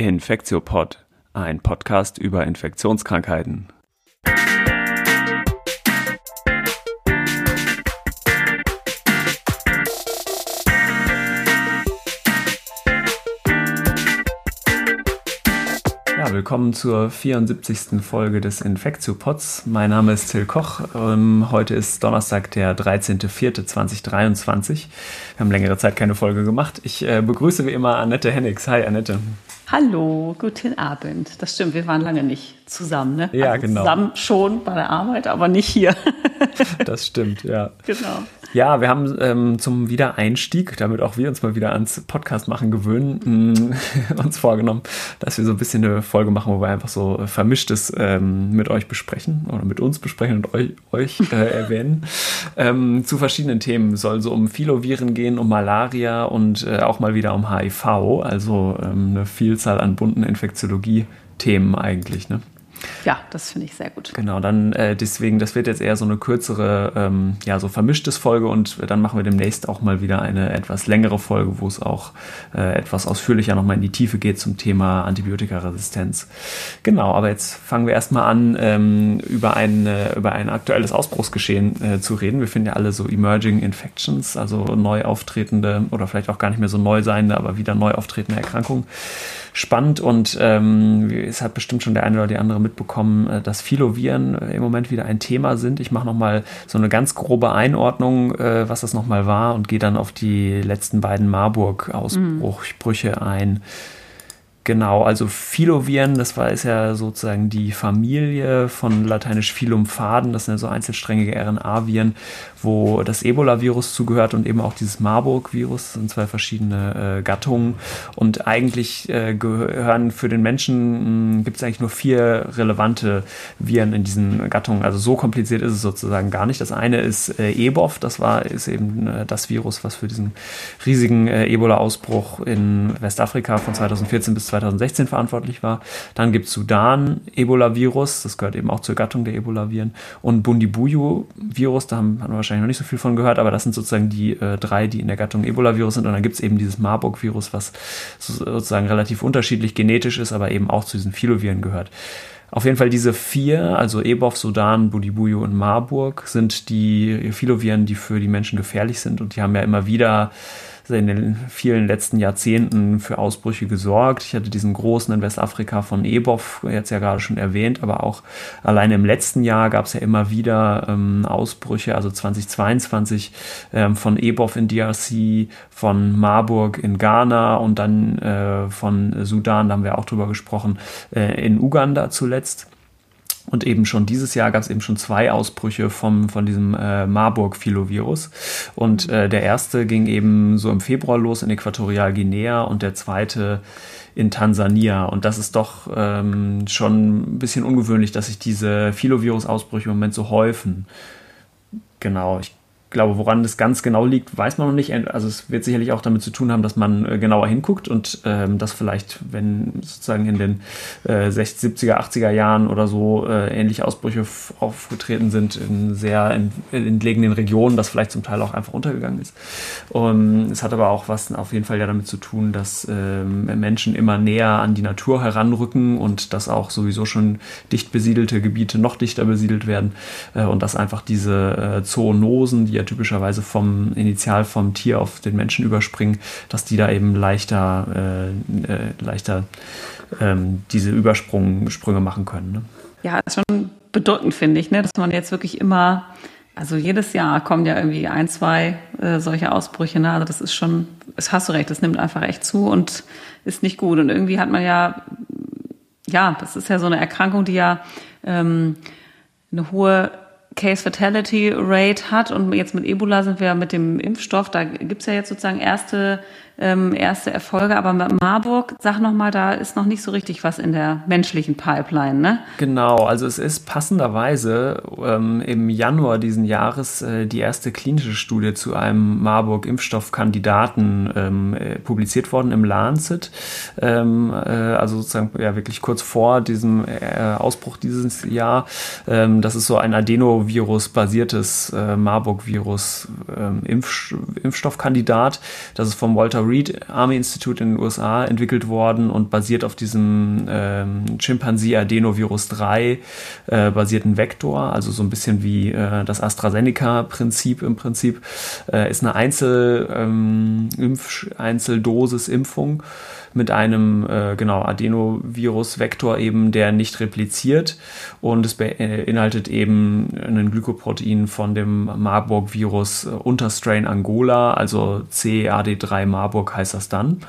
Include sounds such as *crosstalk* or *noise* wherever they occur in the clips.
Infektiopod, ein Podcast über Infektionskrankheiten. Ja, willkommen zur 74. Folge des Infektiopods. Mein Name ist Till Koch. Ähm, heute ist Donnerstag, der 13.04.2023. Wir haben längere Zeit keine Folge gemacht. Ich äh, begrüße wie immer Annette Hennigs. Hi, Annette. Hallo, guten Abend. Das stimmt, wir waren lange nicht zusammen, ne? Ja, also genau. Zusammen schon bei der Arbeit, aber nicht hier. *laughs* das stimmt, ja. Genau. Ja, wir haben ähm, zum Wiedereinstieg, damit auch wir uns mal wieder ans Podcast machen gewöhnen, mh, *laughs* uns vorgenommen, dass wir so ein bisschen eine Folge machen, wo wir einfach so Vermischtes ähm, mit euch besprechen oder mit uns besprechen und euch, euch äh, *laughs* erwähnen. Ähm, zu verschiedenen Themen. Es soll so um Filoviren gehen, um Malaria und äh, auch mal wieder um HIV, also ähm, eine Vielzahl an bunten Infektiologie-Themen eigentlich. Ne? Ja, das finde ich sehr gut. Genau, dann äh, deswegen, das wird jetzt eher so eine kürzere, ähm, ja, so vermischtes Folge und dann machen wir demnächst auch mal wieder eine etwas längere Folge, wo es auch äh, etwas ausführlicher nochmal in die Tiefe geht zum Thema Antibiotikaresistenz. Genau, aber jetzt fangen wir erstmal an, ähm, über, ein, äh, über ein aktuelles Ausbruchsgeschehen äh, zu reden. Wir finden ja alle so Emerging Infections, also neu auftretende oder vielleicht auch gar nicht mehr so neu seiende, aber wieder neu auftretende Erkrankungen spannend und ähm, es hat bestimmt schon der eine oder die andere mitbekommen, äh, dass Filoviren äh, im Moment wieder ein Thema sind. Ich mache nochmal so eine ganz grobe Einordnung, äh, was das nochmal war und gehe dann auf die letzten beiden Marburg-Ausbrüche mhm. ein. Genau, also Filoviren, das war ist ja sozusagen die Familie von lateinisch Filum faden, das sind ja so einzelsträngige RNA-Viren, wo das Ebola-Virus zugehört und eben auch dieses Marburg-Virus, sind zwei verschiedene äh, Gattungen. Und eigentlich äh, gehören für den Menschen, hm, gibt es eigentlich nur vier relevante Viren in diesen Gattungen. Also so kompliziert ist es sozusagen gar nicht. Das eine ist äh, EBOV, das war, ist eben äh, das Virus, was für diesen riesigen äh, Ebola-Ausbruch in Westafrika von 2014 bis 2016 verantwortlich war. Dann gibt es Sudan Ebola-Virus, das gehört eben auch zur Gattung der Ebola-Viren. Und Bundibuyo-Virus, da haben, haben wir wahrscheinlich noch nicht so viel von gehört, aber das sind sozusagen die äh, drei, die in der Gattung Ebola-Virus sind. Und dann gibt es eben dieses Marburg-Virus, was sozusagen relativ unterschiedlich genetisch ist, aber eben auch zu diesen Filoviren gehört. Auf jeden Fall diese vier, also Ebov, Sudan, Budibuyo und Marburg, sind die Filoviren, die für die Menschen gefährlich sind. Und die haben ja immer wieder in den vielen letzten Jahrzehnten für Ausbrüche gesorgt. Ich hatte diesen großen in Westafrika von Ebov jetzt ja gerade schon erwähnt, aber auch alleine im letzten Jahr gab es ja immer wieder ähm, Ausbrüche, also 2022 ähm, von Ebov in DRC, von Marburg in Ghana und dann äh, von Sudan, da haben wir auch drüber gesprochen, äh, in Uganda zuletzt. Und eben schon dieses Jahr gab es eben schon zwei Ausbrüche vom, von diesem äh, Marburg-Filovirus. Und äh, der erste ging eben so im Februar los in Äquatorialguinea und der zweite in Tansania. Und das ist doch ähm, schon ein bisschen ungewöhnlich, dass sich diese Filovirus-Ausbrüche im Moment so häufen. Genau, ich glaube, woran das ganz genau liegt, weiß man noch nicht. Also es wird sicherlich auch damit zu tun haben, dass man äh, genauer hinguckt und ähm, dass vielleicht, wenn sozusagen in den äh, 60er, 70er, 80er Jahren oder so äh, ähnliche Ausbrüche aufgetreten sind in sehr entlegenen Regionen, das vielleicht zum Teil auch einfach untergegangen ist. Um, es hat aber auch was auf jeden Fall ja damit zu tun, dass ähm, Menschen immer näher an die Natur heranrücken und dass auch sowieso schon dicht besiedelte Gebiete noch dichter besiedelt werden äh, und dass einfach diese äh, Zoonosen, die ja typischerweise vom Initial vom Tier auf den Menschen überspringen, dass die da eben leichter, äh, äh, leichter ähm, diese Übersprünge machen können. Ne? Ja, ist schon bedeutend, finde ich, ne? dass man jetzt wirklich immer, also jedes Jahr kommen ja irgendwie ein, zwei äh, solche Ausbrüche. Ne? Also das ist schon, das hast du recht, das nimmt einfach echt zu und ist nicht gut. Und irgendwie hat man ja, ja, das ist ja so eine Erkrankung, die ja ähm, eine hohe Case Fatality Rate hat. Und jetzt mit Ebola sind wir mit dem Impfstoff, da gibt's ja jetzt sozusagen erste ähm, erste Erfolge. Aber Marburg, sag nochmal, da ist noch nicht so richtig was in der menschlichen Pipeline, ne? Genau, also es ist passenderweise ähm, im Januar diesen Jahres äh, die erste klinische Studie zu einem Marburg-Impfstoffkandidaten ähm, äh, publiziert worden im Lancet. Ähm, äh, also sozusagen ja wirklich kurz vor diesem äh, Ausbruch dieses Jahr. Ähm, das ist so ein Adenovirus-basiertes äh, Marburg-Virus-Impfstoffkandidat. Ähm, das ist vom Walter Reed Army Institute in den USA entwickelt worden und basiert auf diesem ähm, Chimpanzee Adenovirus 3 äh, basierten Vektor, also so ein bisschen wie äh, das AstraZeneca-Prinzip im Prinzip, äh, ist eine Einzel, ähm, Impf Einzeldosis-Impfung mit einem äh, genau Adenovirus-Vektor eben, der nicht repliziert und es beinhaltet eben ein Glykoprotein von dem Marburg-Virus äh, Unterstrain Angola, also CAD3 Marburg heißt das dann.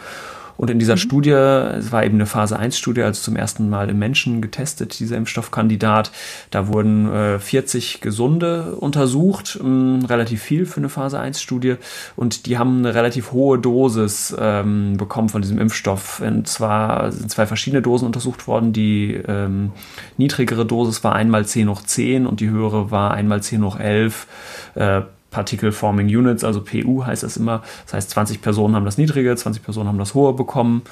Und in dieser mhm. Studie, es war eben eine Phase 1 Studie, also zum ersten Mal im Menschen getestet, dieser Impfstoffkandidat. Da wurden äh, 40 Gesunde untersucht, mh, ähm, relativ viel für eine Phase 1 Studie. Und die haben eine relativ hohe Dosis ähm, bekommen von diesem Impfstoff. Und zwar sind zwei verschiedene Dosen untersucht worden. Die ähm, niedrigere Dosis war einmal 10 hoch 10 und die höhere war einmal 10 hoch 11. Äh, Particle Forming Units, also PU heißt das immer. Das heißt, 20 Personen haben das niedrige, 20 Personen haben das hohe bekommen.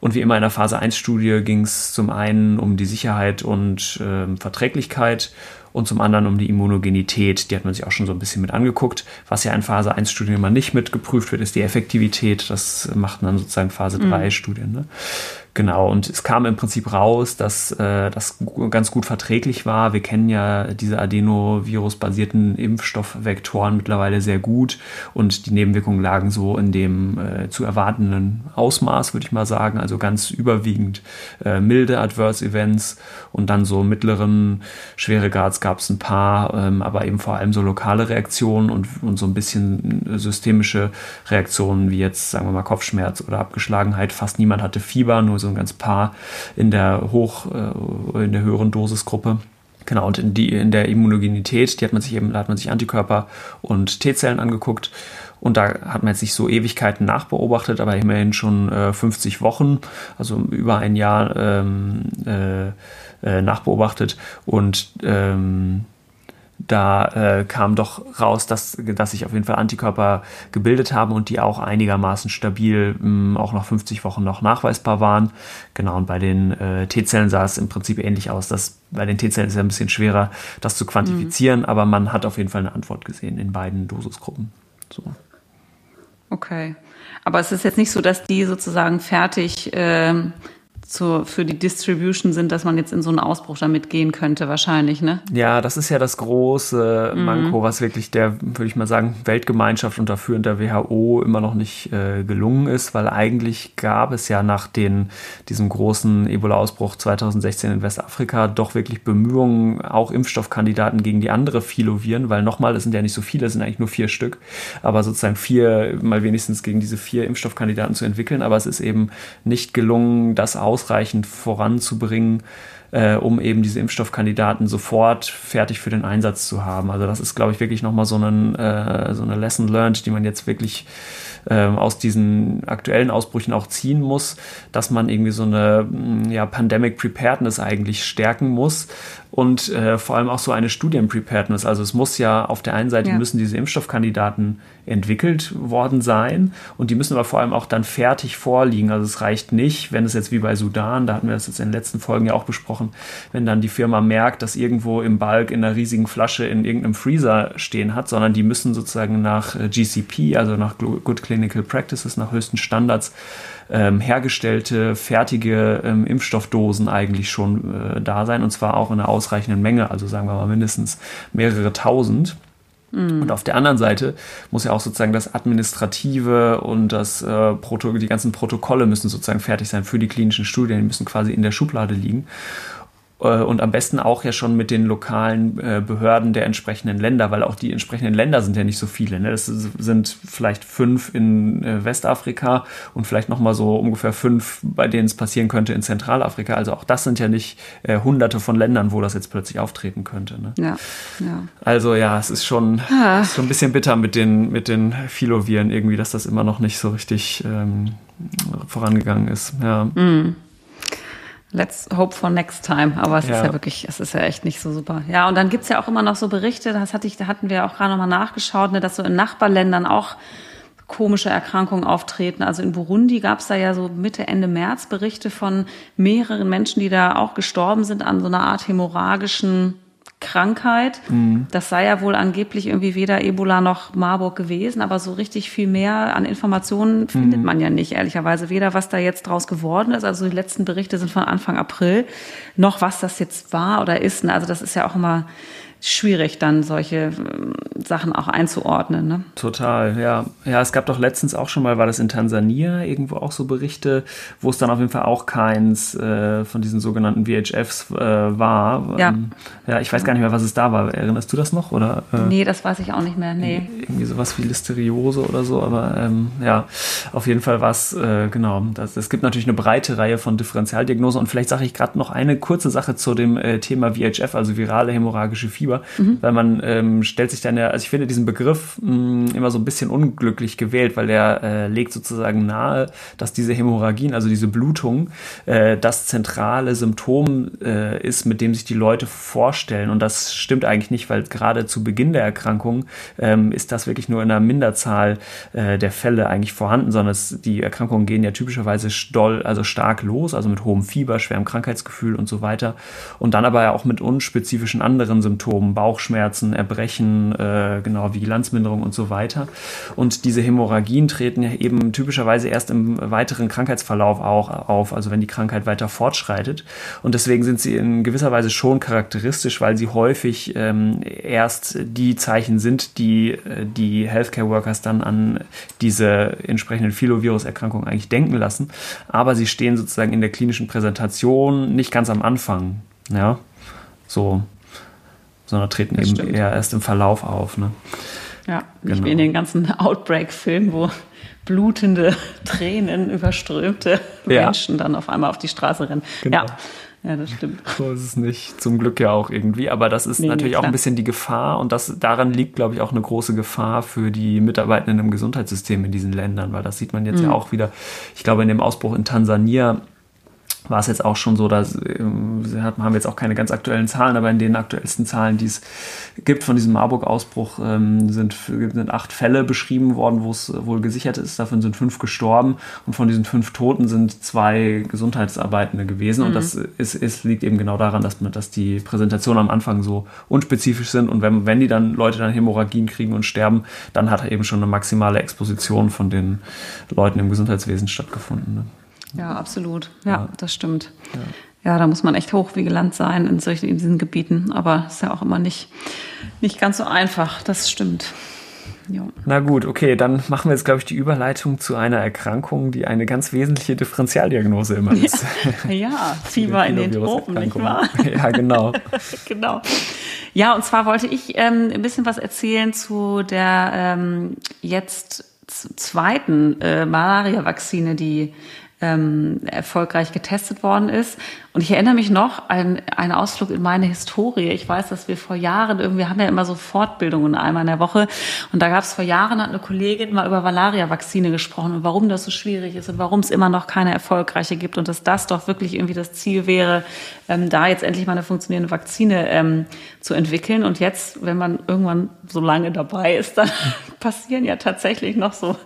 Und wie immer in der Phase 1 Studie ging es zum einen um die Sicherheit und äh, Verträglichkeit und zum anderen um die Immunogenität. Die hat man sich auch schon so ein bisschen mit angeguckt. Was ja in Phase 1 Studien immer nicht mit geprüft wird, ist die Effektivität. Das macht dann sozusagen Phase 3 mhm. Studien. Ne? Genau, und es kam im Prinzip raus, dass äh, das ganz gut verträglich war. Wir kennen ja diese Adenovirus-basierten Impfstoffvektoren mittlerweile sehr gut und die Nebenwirkungen lagen so in dem äh, zu erwartenden Ausmaß, würde ich mal sagen. Also ganz überwiegend äh, milde Adverse Events und dann so mittleren Schweregrads gab es ein paar, ähm, aber eben vor allem so lokale Reaktionen und, und so ein bisschen systemische Reaktionen wie jetzt, sagen wir mal, Kopfschmerz oder Abgeschlagenheit. Fast niemand hatte Fieber, nur so ein ganz paar in der hoch, äh, in der höheren Dosisgruppe. Genau, und in, die, in der Immunogenität, die hat man sich eben, da hat man sich Antikörper und T-Zellen angeguckt. Und da hat man jetzt nicht so Ewigkeiten nachbeobachtet, aber immerhin schon äh, 50 Wochen, also über ein Jahr ähm, äh, äh, nachbeobachtet. Und ähm, da äh, kam doch raus, dass, dass sich auf jeden Fall Antikörper gebildet haben und die auch einigermaßen stabil mh, hm, auch nach 50 Wochen noch nachweisbar waren. Genau, und bei den äh, T-Zellen sah es im Prinzip ähnlich aus. Dass bei den T-Zellen ist es ja ein bisschen schwerer, das zu quantifizieren, mhm. aber man hat auf jeden Fall eine Antwort gesehen in beiden Dosisgruppen. So. Okay. Aber es ist jetzt nicht so, dass die sozusagen fertig ähm, zur, für die Distribution sind, dass man jetzt in so einen Ausbruch damit gehen könnte, wahrscheinlich, ne? Ja, das ist ja das große mhm. Manko, was wirklich der, würde ich mal sagen, Weltgemeinschaft unter Führung der WHO immer noch nicht äh, gelungen ist, weil eigentlich gab es ja nach den, diesem großen Ebola-Ausbruch 2016 in Westafrika doch wirklich Bemühungen, auch Impfstoffkandidaten gegen die andere Filoviren, weil nochmal, es sind ja nicht so viele, es sind eigentlich nur vier Stück, aber sozusagen vier, mal wenigstens gegen diese vier Impfstoffkandidaten zu entwickeln, aber es ist eben nicht gelungen, das aus ausreichend voranzubringen, äh, um eben diese Impfstoffkandidaten sofort fertig für den Einsatz zu haben. Also das ist, glaube ich, wirklich nochmal so, einen, äh, so eine Lesson learned, die man jetzt wirklich äh, aus diesen aktuellen Ausbrüchen auch ziehen muss, dass man irgendwie so eine ja, Pandemic Preparedness eigentlich stärken muss, und äh, vor allem auch so eine Studienpreparedness. Also es muss ja auf der einen Seite ja. müssen diese Impfstoffkandidaten entwickelt worden sein und die müssen aber vor allem auch dann fertig vorliegen. Also es reicht nicht, wenn es jetzt wie bei Sudan, da hatten wir das jetzt in den letzten Folgen ja auch besprochen, wenn dann die Firma merkt, dass irgendwo im Balk in einer riesigen Flasche in irgendeinem Freezer stehen hat, sondern die müssen sozusagen nach äh, GCP, also nach Good Clinical Practices, nach höchsten Standards ähm, hergestellte, fertige ähm, Impfstoffdosen eigentlich schon äh, da sein und zwar auch in einer ausreichenden Menge, also sagen wir mal mindestens mehrere tausend. Mhm. Und auf der anderen Seite muss ja auch sozusagen das Administrative und das äh, Proto die ganzen Protokolle müssen sozusagen fertig sein für die klinischen Studien, die müssen quasi in der Schublade liegen. Äh, und am besten auch ja schon mit den lokalen äh, Behörden der entsprechenden Länder, weil auch die entsprechenden Länder sind ja nicht so viele. Ne? Das sind vielleicht fünf in äh, Westafrika und vielleicht nochmal so ungefähr fünf, bei denen es passieren könnte in Zentralafrika. Also auch das sind ja nicht hunderte von Ländern, wo das jetzt plötzlich auftreten könnte. Ne? Ja, ja. Also ja, es ist schon, ah. ist schon ein bisschen bitter mit den, mit den Filoviren irgendwie, dass das immer noch nicht so richtig ähm, vorangegangen ist. Ja. Mm. Let's hope for next time. Aber es ja. ist ja wirklich, es ist ja echt nicht so super. Ja, und dann gibt's ja auch immer noch so Berichte, das hatte ich, da hatten wir auch gerade nochmal nachgeschaut, ne, dass so in Nachbarländern auch komische Erkrankungen auftreten. Also in Burundi gab's da ja so Mitte, Ende März Berichte von mehreren Menschen, die da auch gestorben sind an so einer Art hämorrhagischen Krankheit. Mhm. Das sei ja wohl angeblich irgendwie weder Ebola noch Marburg gewesen, aber so richtig viel mehr an Informationen findet mhm. man ja nicht, ehrlicherweise. Weder was da jetzt draus geworden ist, also die letzten Berichte sind von Anfang April, noch was das jetzt war oder ist. Also das ist ja auch immer schwierig, dann solche ähm, Sachen auch einzuordnen. Ne? Total, ja. Ja, es gab doch letztens auch schon mal, war das in Tansania, irgendwo auch so Berichte, wo es dann auf jeden Fall auch keins äh, von diesen sogenannten VHFs äh, war. Ja. Ähm, ja, ich weiß gar nicht mehr, was es da war. Erinnerst du das noch? Oder, äh, nee, das weiß ich auch nicht mehr. Nee. Irgendwie sowas wie Listeriose oder so, aber ähm, ja, auf jeden Fall war es, äh, genau. Das, es gibt natürlich eine breite Reihe von Differentialdiagnosen und vielleicht sage ich gerade noch eine kurze Sache zu dem äh, Thema VHF, also virale hämorrhagische Fieber. Fieber, mhm. weil man ähm, stellt sich dann ja, also ich finde diesen Begriff mh, mm, immer so ein bisschen unglücklich gewählt, weil der äh, legt sozusagen nahe, dass diese Hämorrhagien, also diese Blutung, äh, das zentrale Symptom äh, ist, mit dem sich die Leute vorstellen. Und das stimmt eigentlich nicht, weil gerade zu Beginn der Erkrankung ähm, ist das wirklich nur in einer Minderzahl äh, der Fälle eigentlich vorhanden, sondern es, die Erkrankungen gehen ja typischerweise stoll, also stark los, also mit hohem Fieber, schwerem Krankheitsgefühl und so weiter. Und dann aber ja auch mit unspezifischen anderen Symptomen Symptomen, Bauchschmerzen, Erbrechen, äh, genau, Vigilanzminderung und so weiter. Und diese Hämorrhagien treten ja eben typischerweise erst im weiteren Krankheitsverlauf auch auf, also wenn die Krankheit weiter fortschreitet. Und deswegen sind sie in gewisser Weise schon charakteristisch, weil sie häufig ähm, erst die Zeichen sind, die äh, die Healthcare Workers dann an diese entsprechenden Filovirus-Erkrankungen eigentlich denken lassen. Aber sie stehen sozusagen in der klinischen Präsentation nicht ganz am Anfang. Ja, so sondern treten das eben stimmt. eher erst im Verlauf auf. Ne? Ja, nicht genau. wie in den ganzen Outbreak-Filmen, wo blutende, *laughs* Tränen überströmte ja. Menschen dann auf einmal auf die Straße rennen. Genau. Ja. Ja, das stimmt. So ist es nicht. Zum Glück ja auch irgendwie. Aber das ist nee, natürlich auch ein bisschen die Gefahr und das, daran liegt, glaube ich, auch eine große Gefahr für die Mitarbeitenden im Gesundheitssystem in diesen Ländern, weil das sieht man jetzt mhm. ja auch wieder. Ich glaube, in dem Ausbruch in Tansania war es jetzt auch schon so, dass ähm, haben wir jetzt auch keine ganz aktuellen Zahlen, aber in den aktuellsten Zahlen, die es gibt von diesem Marburg-Ausbruch, ähm, sind, sind acht Fälle beschrieben worden, wo es wohl gesichert ist. Davon sind fünf gestorben und von diesen fünf Toten sind zwei Gesundheitsarbeitende gewesen. Mhm. Und das ist, ist, liegt eben genau daran, dass, man, dass die Präsentationen am Anfang so unspezifisch sind und wenn, wenn die dann Leute dann Hämorrhagien kriegen und sterben, dann hat eben schon eine maximale Exposition von den Leuten im Gesundheitswesen stattgefunden. Ne? Ja, absolut. Ja, ja. das stimmt. Ja. ja. da muss man echt hochvigilant sein in solchen in diesen Gebieten. Aber ist ja auch immer nicht, nicht ganz so einfach. Das stimmt. Ja. Na gut, okay, dann machen wir jetzt, glaube ich, die Überleitung zu einer Erkrankung, die eine ganz wesentliche Differentialdiagnose immer ist. *laughs* Ja, ja *laughs* Fieber in den Tropen, nicht wahr? *laughs* Ja, genau. genau. Ja, und zwar wollte ich ähm, ein bisschen was erzählen zu der ähm, jetzt zweiten äh, Malaria-Vakzine, die ähm, erfolgreich getestet worden ist. Und ich erinnere mich noch an einen Ausflug in meine Historie. Ich weiß, dass wir vor Jahren irgendwie haben ja immer so Fortbildungen einmal in der Woche. Und da gab es vor Jahren hat eine Kollegin mal über Valaria-Vakzine gesprochen und warum das so schwierig ist und warum es immer noch keine erfolgreiche gibt und dass das doch wirklich irgendwie das Ziel wäre, ähm, da jetzt endlich mal eine funktionierende Vakzine ähm, zu entwickeln. Und jetzt, wenn man irgendwann so lange dabei ist, dann *laughs* passieren ja tatsächlich noch so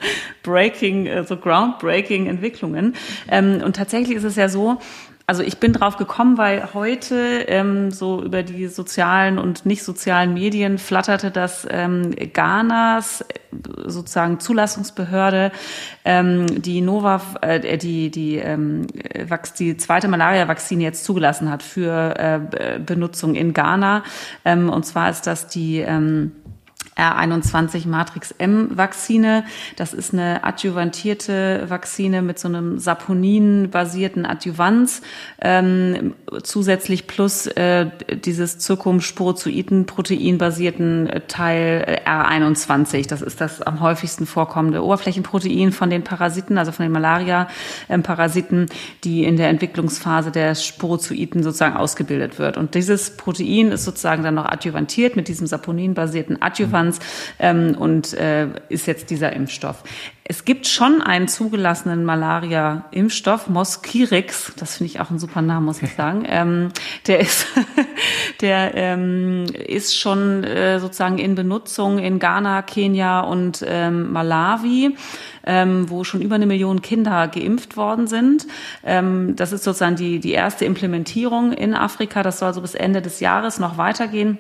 breaking, äh, so groundbreaking Entwicklungen. Ähm, und tatsächlich ist es ja so, also ich bin drauf gekommen, weil heute ähm, so über die sozialen und nicht sozialen Medien flatterte, dass ähm, Ghanas äh, sozusagen Zulassungsbehörde ähm, die Nova, äh, die die ähm, die zweite Malaria-Vakzine jetzt zugelassen hat für äh, Benutzung in Ghana. Ähm, und zwar ist das die ähm, R21 Matrix M Vakzine. Das ist eine adjuvantierte Vakzine mit so einem Saponin-basierten Adjuvanz, ähm, zusätzlich plus äh, dieses Zirkumsporozoiten-Protein-basierten Teil äh, R21. Das ist das am häufigsten vorkommende Oberflächenprotein von den Parasiten, also von den Malaria-Parasiten, die in der Entwicklungsphase der Sporozoiten sozusagen ausgebildet wird. Und dieses Protein ist sozusagen dann noch adjuvantiert mit diesem Saponin-basierten Adjuvans Adjuvanz ähm, und äh, ist jetzt dieser Impfstoff. Es gibt schon einen zugelassenen Malaria-Impfstoff, Moskirix, das finde ich auch ein super Name, muss ich *laughs* sagen. ähm, der ist, *laughs* der ähm, ist schon äh, sozusagen in Benutzung in Ghana, Kenia und ähm, Malawi ähm, wo schon über eine Million Kinder geimpft worden sind. Ähm, das ist sozusagen die, die erste Implementierung in Afrika. Das soll so bis Ende des Jahres noch weitergehen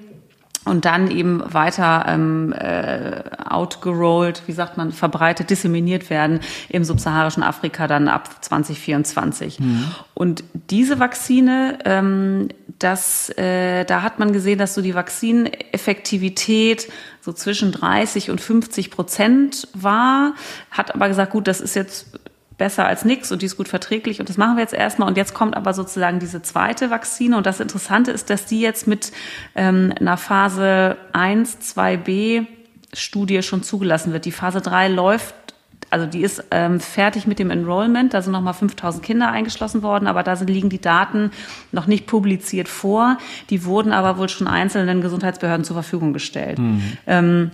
und dann eben weiter ähm, äh, outgerollt, wie sagt man, verbreitet, disseminiert werden im subsaharischen Afrika dann ab 2024. Mhm. Und diese Vakzine, ähm, das, äh, da hat man gesehen, dass so die Vakzineffektivität so zwischen 30 und 50 Prozent war, hat aber gesagt, gut, das ist jetzt besser als nichts und die ist gut verträglich und das machen wir jetzt erstmal. Und jetzt kommt aber sozusagen diese zweite Vakzine und das Interessante ist, dass die jetzt mit ähm, einer Phase 1, 2b Studie schon zugelassen wird. Die Phase 3 läuft also die ist ähm, fertig mit dem Enrollment. Da sind nochmal 5000 Kinder eingeschlossen worden, aber da sind, liegen die Daten noch nicht publiziert vor. Die wurden aber wohl schon einzelnen Gesundheitsbehörden zur Verfügung gestellt. Mhm. Ähm,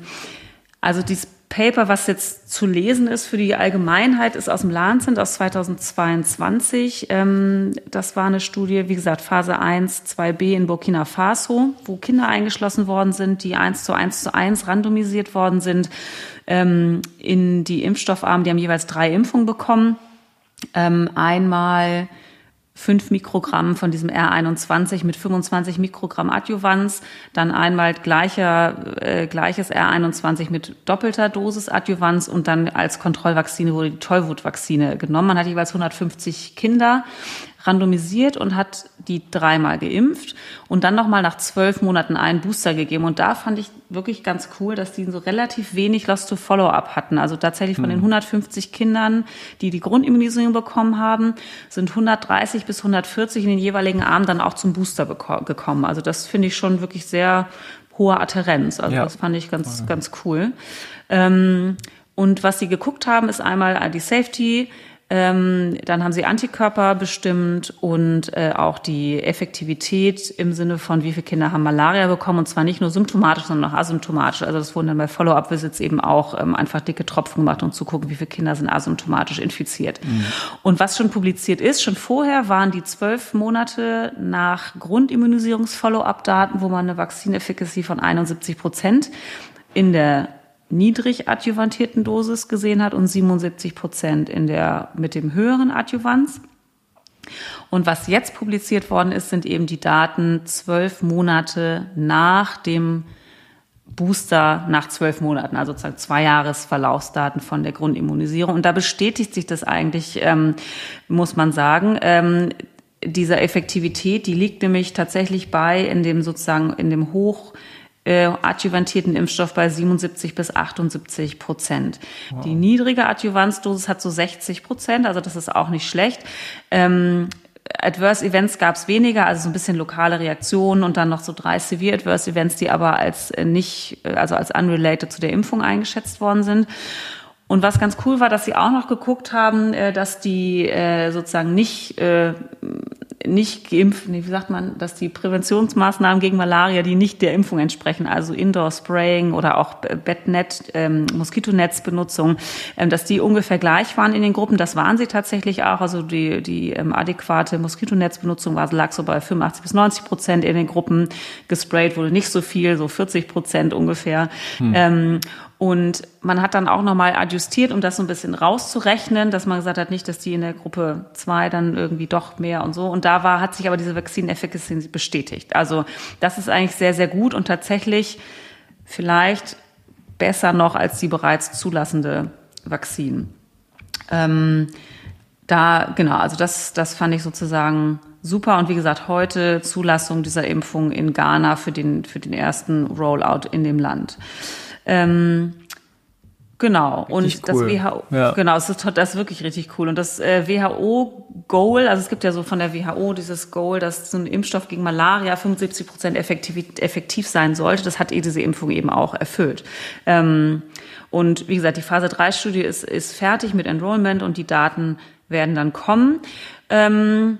also dieses Paper, was jetzt zu lesen ist für die Allgemeinheit, ist aus dem Lancet aus 2022. Ähm, das war eine Studie, wie gesagt, Phase 1, 2b in Burkina Faso, wo Kinder eingeschlossen worden sind, die 1 zu 1 zu 1 randomisiert worden sind ähm, in die Impfstoffarmen. Die haben jeweils drei Impfungen bekommen. Ähm, einmal 5 Mikrogramm von diesem R21 mit 25 Mikrogramm Adjuvanz, dann einmal gleicher, äh, gleiches R21 mit doppelter Dosis Adjuvanz und dann als Kontrollvakzine wurde die Tollwut-Vakzine genommen. Man hat jeweils 150 Kinder randomisiert und hat die dreimal geimpft und dann nochmal nach zwölf Monaten einen Booster gegeben. Und da fand ich wirklich ganz cool, dass die so relativ wenig Lost to Follow-up hatten. Also tatsächlich von den 150 hm. Kindern, die die Grundimmunisierung bekommen haben, sind 130 bis 140 in den jeweiligen Armen dann auch zum Booster gekommen. Also das finde ich schon wirklich sehr hohe Adherenz. Also ja. das fand ich ganz, ganz cool. Ähm, und was sie geguckt haben, ist einmal die Safety, ähm, dann haben sie Antikörper bestimmt und äh, auch die Effektivität im Sinne von, wie viele Kinder haben Malaria bekommen. Und zwar nicht nur symptomatisch, sondern auch asymptomatisch. Also das wurden dann bei Follow-up-Visits eben auch ähm, einfach dicke Tropfen gemacht, um zu gucken, wie viele Kinder sind asymptomatisch infiziert. Mhm. Und was schon publiziert ist, schon vorher waren die zwölf Monate nach Grundimmunisierungs-Follow-up-Daten, wo man eine Vaccine-Efficacy von 71 Prozent in der niedrig adjuvantierten Dosis gesehen hat und 77 Prozent in der mit dem höheren Adjuvanz. Und was jetzt publiziert worden ist, sind eben die Daten zwölf Monate nach dem Booster nach zwölf Monaten, also sozusagen zwei Jahresverlaufsdaten von der Grundimmunisierung. Und da bestätigt sich das eigentlich, ähm, muss man sagen. Ähm, dieser Effektivität, die liegt nämlich tatsächlich bei in dem sozusagen in dem hoch äh, adjuvantierten Impfstoff bei 77 bis 78 Prozent. Wow. Die niedrige Adjuvanzdosis hat so 60 Prozent, also das ist auch nicht schlecht. Ähm, Adverse Events gab es weniger, also so ein bisschen lokale Reaktionen und dann noch so drei Severe Adverse Events, die aber als äh, nicht, äh, also als unrelated zu der Impfung eingeschätzt worden sind. Und was ganz cool war, dass sie auch noch geguckt haben, äh, dass die sozusagen nicht nicht geimpft, wie sagt man, dass die Präventionsmaßnahmen gegen Malaria, die nicht der Impfung entsprechen, also Indoor-Spraying oder auch Bettnet, ähm, Moskitonetzbenutzung, ähm, dass die ungefähr gleich waren in den Gruppen. Das waren sie tatsächlich auch. Also die, die ähm, adäquate Moskitonetzbenutzung war, lag so bei 85 bis 90 Prozent in den Gruppen. Gesprayt wurde nicht so viel, so 40 Prozent ungefähr. Hm. Ähm, und man hat dann auch nochmal adjustiert, um das so ein bisschen rauszurechnen, dass man gesagt hat, nicht, dass die in der Gruppe zwei dann irgendwie doch mehr und so. Und da war, hat sich aber diese Vaccine Efficacy bestätigt. Also das ist eigentlich sehr, sehr gut und tatsächlich vielleicht besser noch als die bereits zulassende Vakzin. Ähm, da, genau, also das, das fand ich sozusagen super. Und wie gesagt, heute Zulassung dieser Impfung in Ghana für den, für den ersten Rollout in dem Land. Ähm, Genau. Richtig und cool. das WHO, ja. genau, es ist, das ist wirklich richtig cool. Und das äh, WHO-Goal, also es gibt ja so von der WHO dieses Goal, dass so ein Impfstoff gegen Malaria 75 Prozent effektiv, effektiv sein sollte. Das hat eh diese Impfung eben auch erfüllt. Ähm, und wie gesagt, die Phase 3-Studie ist, ist fertig mit Enrollment und die Daten werden dann kommen. Ähm,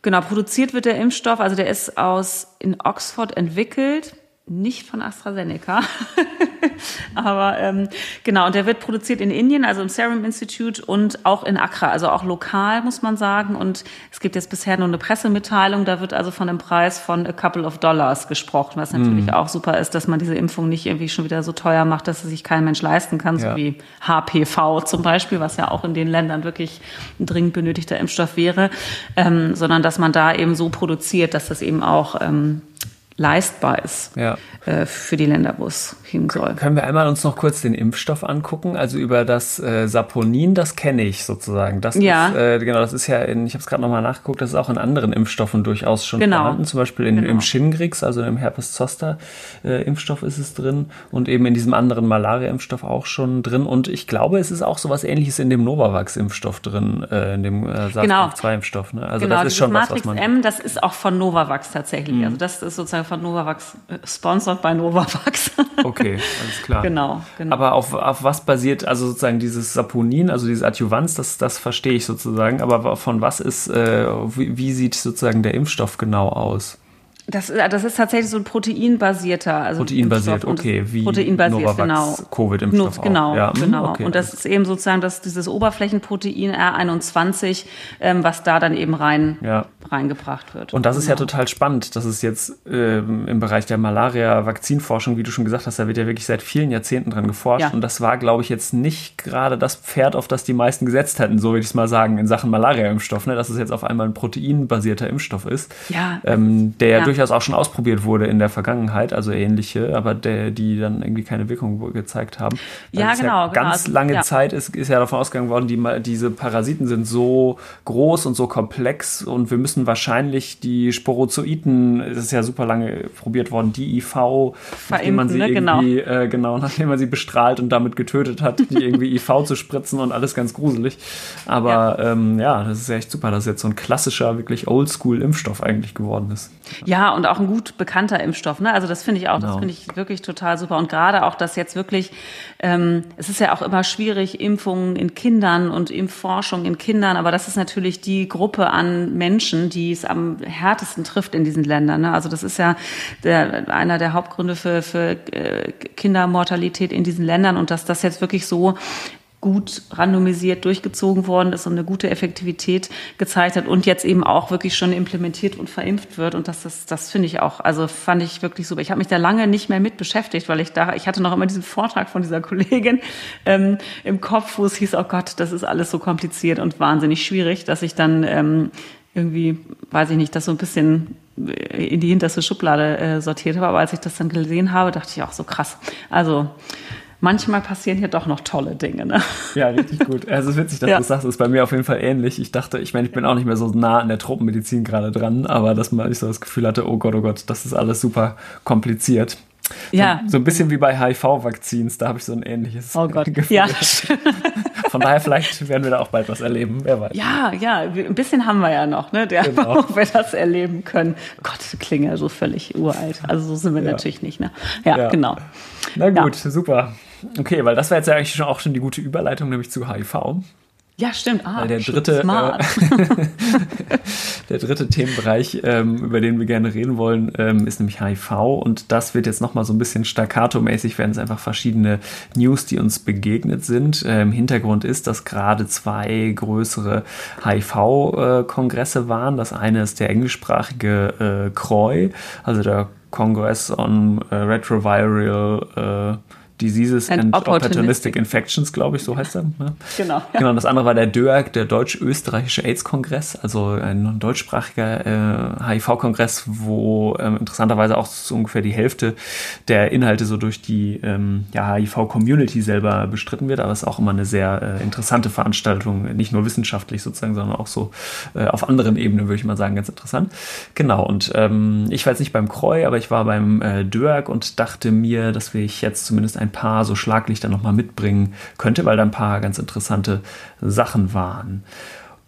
genau, produziert wird der Impfstoff, also der ist aus in Oxford entwickelt nicht von AstraZeneca. *laughs* Aber ähm, genau, und der wird produziert in Indien, also im Serum Institute und auch in Accra, also auch lokal, muss man sagen. Und es gibt jetzt bisher nur eine Pressemitteilung, da wird also von einem Preis von a couple of dollars gesprochen, was natürlich mm. auch super ist, dass man diese Impfung nicht irgendwie schon wieder so teuer macht, dass es sich kein Mensch leisten kann, ja. so wie HPV zum Beispiel, was ja auch in den Ländern wirklich ein dringend benötigter Impfstoff wäre, ähm, sondern dass man da eben so produziert, dass das eben auch ähm, leistbar ist ja. äh, für die Länder, wo es hin soll. Können wir einmal uns noch kurz den Impfstoff angucken? Also über das äh, Saponin, das kenne ich sozusagen. Das ja. ist, äh, genau, das ist ja in, ich habe es gerade nochmal nachgeguckt, das ist auch in anderen Impfstoffen durchaus schon genau. vorhanden. Zum Beispiel in, genau. im Shingrix, also im Herpes-Zoster-Impfstoff äh, ist es drin und eben in diesem anderen Malaria-Impfstoff auch schon drin. Und ich glaube, es ist auch sowas ähnliches in dem Novavax-Impfstoff drin, äh, in dem äh, SARS-CoV-2-Impfstoff. Ne? Also genau, das ist schon was, was man... M, das ist auch von Novavax tatsächlich. Mhm. Also das ist sozusagen von Novavax, äh, sponsored by Novavax. *laughs* Okay, alles klar. genau, genau. Aber auf, auf was basiert, also sozusagen dieses Saponin, also dieses Adjuvanz, das, das verstehe ich sozusagen, aber von was ist, äh, wie, wie sieht sozusagen der Impfstoff genau aus? Das, äh, das ist tatsächlich so ein proteinbasierter. Also proteinbasiert, okay, wie proteinbasiert, Novavax genau. Covid-Impfstoff Genau, ja. Hm, genau. Okay, und das ist eben sozusagen das, dieses Oberflächenprotein R21, ähm, was da dann eben rein, ja. reingebracht wird. Und das genau. ist ja genau. total spannend, dass es jetzt ähm, im Bereich der Malaria-Vakzinforschung, wie du schon gesagt hast, da wird ja wirklich seit vielen Jahrzehnten dran geforscht. Ja. Und das war, glaube ich, jetzt nicht gerade das Pferd, auf das die meisten gesetzt hätten, so würde ich es mal sagen, in Sachen Malaria-Impfstoff, ne? dass es jetzt auf einmal ein proteinbasierter Impfstoff ist, ähm, der ja durchaus auch schon ausprobiert wurde in der Vergangenheit, also ähnliche, aber der, die dann irgendwie keine Wirkung gezeigt haben. ja, genau. Ja genau. ganz genau. lange ja. Zeit ist, ist ja davon ausgegangen worden, die, diese Parasiten sind so groß und so komplex und wir müssen wahrscheinlich die Sporozoiten, das ist ja super lange probiert worden, die IV, nachdem man sie ne? irgendwie, genau. Äh, genau, *laughs* nachdem man sie bestrahlt und damit getötet hat, die irgendwie IV *laughs* zu spritzen und alles ganz gruselig. Aber ja. Ähm, ja, das ist ja echt super, dass jetzt so ein klassischer, wirklich Oldschool-Impfstoff eigentlich geworden ist. Ja, und auch ein gut bekannter Impfstoff. Ne? Also das finde ich auch, genau. das finde ich wirklich total super. Und gerade auch, dass jetzt wirklich, ähm, es ist ja auch immer schwierig, Impfungen in Kindern und Impfforschung in Kindern, aber das ist natürlich die Gruppe an Menschen, die es am härtesten trifft in diesen Ländern. Ne? Also das ist ja der, einer der Hauptgründe für, für äh, Kindermortalität in diesen Ländern und dass das jetzt wirklich so gut randomisiert durchgezogen worden ist und eine gute Effektivität gezeigt hat und jetzt eben auch wirklich schon implementiert und verimpft wird. Und das, das, das finde ich auch, also fand ich wirklich super. Ich habe mich da lange nicht mehr mit beschäftigt, weil ich da, ich hatte noch immer diesen Vortrag von dieser Kollegin ähm, im Kopf, wo es hieß, oh Gott, das ist alles so kompliziert und wahnsinnig schwierig, dass ich dann ähm, irgendwie, weiß ich nicht, das so ein bisschen in die hinterste Schublade äh, sortiert habe. Aber als ich das dann gesehen habe, dachte ich auch so krass. Also manchmal passieren hier doch noch tolle Dinge. Ne? Ja, richtig gut. Also es ist witzig, dass ja. du sagst, ist bei mir auf jeden Fall ähnlich. Ich dachte, ich meine, ich bin auch nicht mehr so nah an der Tropenmedizin gerade dran, aber dass man ich so das Gefühl hatte, oh Gott, oh Gott, das ist alles super kompliziert. Ja. So, so ein bisschen wie bei HIV-Vakzins, da habe ich so ein ähnliches oh Gott. Gefühl. Ja. *laughs* Von daher, vielleicht werden wir da auch bald was erleben, wer weiß. Ja, ja, ein bisschen haben wir ja noch, ne, der, genau. *laughs* wir das erleben können. Gott, klingt ja so völlig uralt. Also so sind wir ja. natürlich nicht, ne? Ja, ja. genau. Na gut, super. Okay, weil das war jetzt ja eigentlich schon auch schon die gute Überleitung, nämlich zu HIV. Ja, stimmt. Ah, Weil der dritte, äh, *laughs* der dritte Themenbereich, ähm, über den wir gerne reden wollen, ähm, ist nämlich HIV. Und das wird jetzt nochmal so ein bisschen staccato-mäßig, werden es einfach verschiedene News, die uns begegnet sind. Ähm, Hintergrund ist, dass gerade zwei größere HIV-Kongresse äh, waren. Das eine ist der englischsprachige äh, CROI, also der Congress on äh, Retroviral äh, Diseases and, and Opportunistic Infections, glaube ich, so heißt er. Ne? Genau. Ja. *laughs* Genau, das andere war der DÖAG, der Deutsch-Österreichische AIDS-Kongress, also ein deutschsprachiger äh, HIV-Kongress, wo ähm, interessanterweise auch so ungefähr die Hälfte der Inhalte so durch die ähm, ja, HIV-Community selber bestritten wird, aber es ist auch immer eine sehr äh, interessante Veranstaltung, nicht nur wissenschaftlich sozusagen, sondern auch so äh, auf anderen Ebenen, würde ich mal sagen, ganz interessant. Genau, und ähm, ich war jetzt nicht beim Kreu, aber ich war beim äh, DÖAG und dachte mir, dass wir jetzt zumindest ein paar so Schlaglichter nochmal mitbringen könnte, weil da ein paar ganz interessante Sachen waren.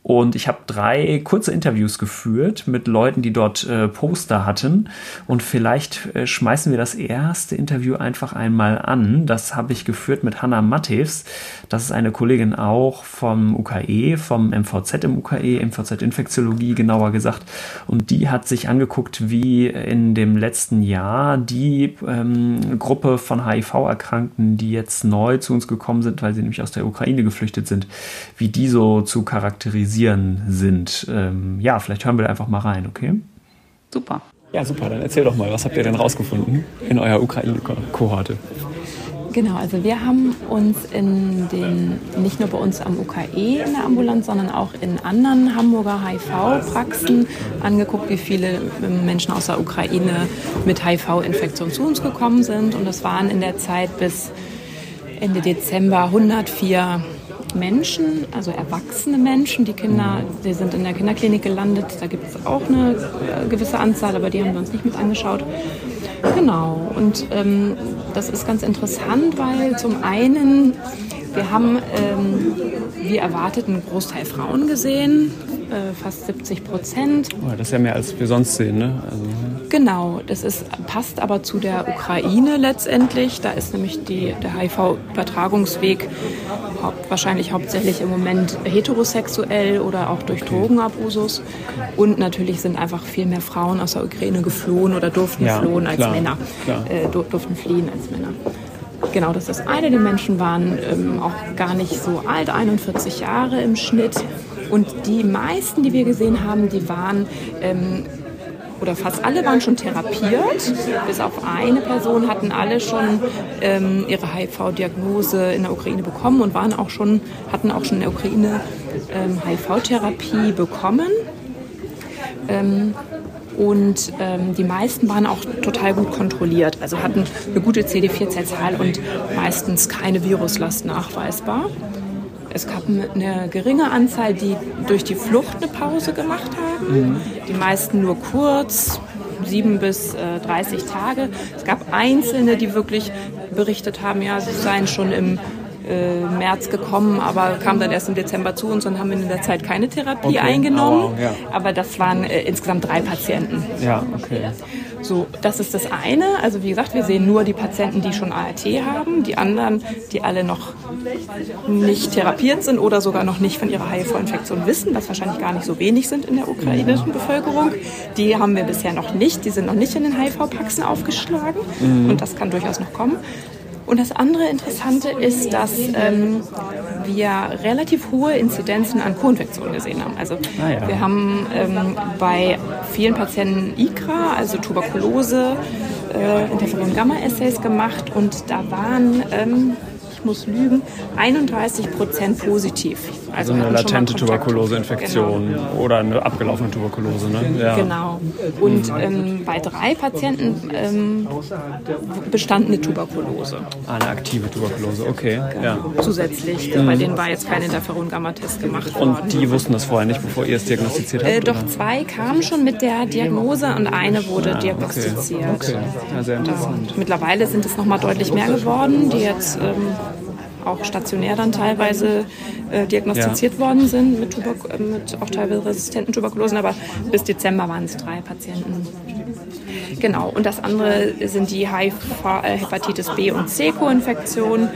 Und ich habe drei kurze Interviews geführt mit Leuten, die dort äh, Poster hatten. Und vielleicht äh, schmeißen wir das erste Interview einfach einmal an. Das habe ich geführt mit Hanna Mattews. Das ist eine Kollegin auch vom UKE, vom MVZ im UKE, MVZ Infektiologie genauer gesagt. Und die hat sich angeguckt, wie in dem letzten Jahr die ähm, Gruppe von HIV-Erkrankten, die jetzt neu zu uns gekommen sind, weil sie nämlich aus der Ukraine geflüchtet sind, wie die so zu charakterisieren realisieren sind. Ähm, ja, vielleicht hören wir da einfach mal rein, okay? Super. Ja, super. Dann erzähl doch mal, was habt ihr denn rausgefunden in eurer Ukraine-Kohorte? Genau, also wir haben uns in den, nicht nur bei uns am UKE in der Ambulanz, sondern auch in anderen Hamburger HIV-Praxen angeguckt, wie viele Menschen aus der Ukraine mit HIV-Infektion zu uns gekommen sind. Und das waren in der Zeit bis Ende Dezember 104 Menschen, also erwachsene Menschen, die Kinder, die sind in der Kinderklinik gelandet. Da gibt es auch eine äh, gewisse Anzahl, aber die haben wir uns nicht mit angeschaut. Genau, und ähm, das ist ganz interessant, weil zum einen, wir haben, ähm, wie erwartet, einen Großteil Frauen gesehen, äh, fast 70 Prozent. Oh, das ist ja mehr als wir sonst sehen, ne? Also, Genau, das ist, passt aber zu der Ukraine letztendlich. Da ist nämlich die, der HIV-Übertragungsweg haupt, wahrscheinlich hauptsächlich im Moment heterosexuell oder auch durch okay. Drogenabusus. Und natürlich sind einfach viel mehr Frauen aus der Ukraine geflohen oder durften ja, flohen als klar, Männer, klar. Äh, durften fliehen als Männer. Genau, das ist das eine. Die Menschen waren ähm, auch gar nicht so alt, 41 Jahre im Schnitt. Und die meisten, die wir gesehen haben, die waren ähm, oder fast alle waren schon therapiert. Bis auf eine Person hatten alle schon ähm, ihre HIV-Diagnose in der Ukraine bekommen und waren auch schon, hatten auch schon in der Ukraine ähm, HIV-Therapie bekommen. Ähm, und ähm, die meisten waren auch total gut kontrolliert, also hatten eine gute CD4-Zellzahl und meistens keine Viruslast nachweisbar. Es gab eine geringe Anzahl, die durch die Flucht eine Pause gemacht haben. Mhm. Die meisten nur kurz, sieben bis äh, 30 Tage. Es gab Einzelne, die wirklich berichtet haben, ja, sie seien schon im äh, März gekommen, aber kamen dann erst im Dezember zu uns und haben in der Zeit keine Therapie okay. eingenommen. Oh, ja. Aber das waren äh, insgesamt drei Patienten. Ja, okay. So, das ist das eine. Also wie gesagt, wir sehen nur die Patienten, die schon ART haben. Die anderen, die alle noch nicht therapiert sind oder sogar noch nicht von ihrer HIV-Infektion wissen, was wahrscheinlich gar nicht so wenig sind in der ukrainischen Bevölkerung, die haben wir bisher noch nicht. Die sind noch nicht in den HIV-Praxen aufgeschlagen mhm. und das kann durchaus noch kommen. Und das andere Interessante ist, dass ähm, wir relativ hohe Inzidenzen an Co-Infektionen gesehen haben. Also ah, ja. wir haben ähm, bei vielen Patienten ICRA, also Tuberkulose, äh, Interferon-Gamma-Assays gemacht und da waren ähm, muss lügen, 31 Prozent positiv. Also, also eine latente Tuberkuloseinfektion genau. oder eine abgelaufene Tuberkulose. Ne? Ja. Genau. Und ähm, bei drei Patienten ähm, bestand eine Tuberkulose. Ah, eine aktive Tuberkulose, okay. Genau. Ja. Zusätzlich. Mhm. Bei denen war jetzt kein Interferon-Gamma-Test gemacht worden. Und die wussten das vorher nicht, bevor ihr es diagnostiziert habt? Äh, doch oder? zwei kamen schon mit der Diagnose und eine wurde ah, diagnostiziert. Okay. okay. Ja, sehr interessant. mittlerweile sind es nochmal deutlich mehr geworden, die jetzt ähm, auch stationär dann teilweise äh, diagnostiziert ja. worden sind mit, Tuberk äh, mit auch teilweise resistenten Tuberkulosen, aber bis Dezember waren es drei Patienten. Genau, und das andere sind die HIV, äh, Hepatitis B und C Co-Infektionen.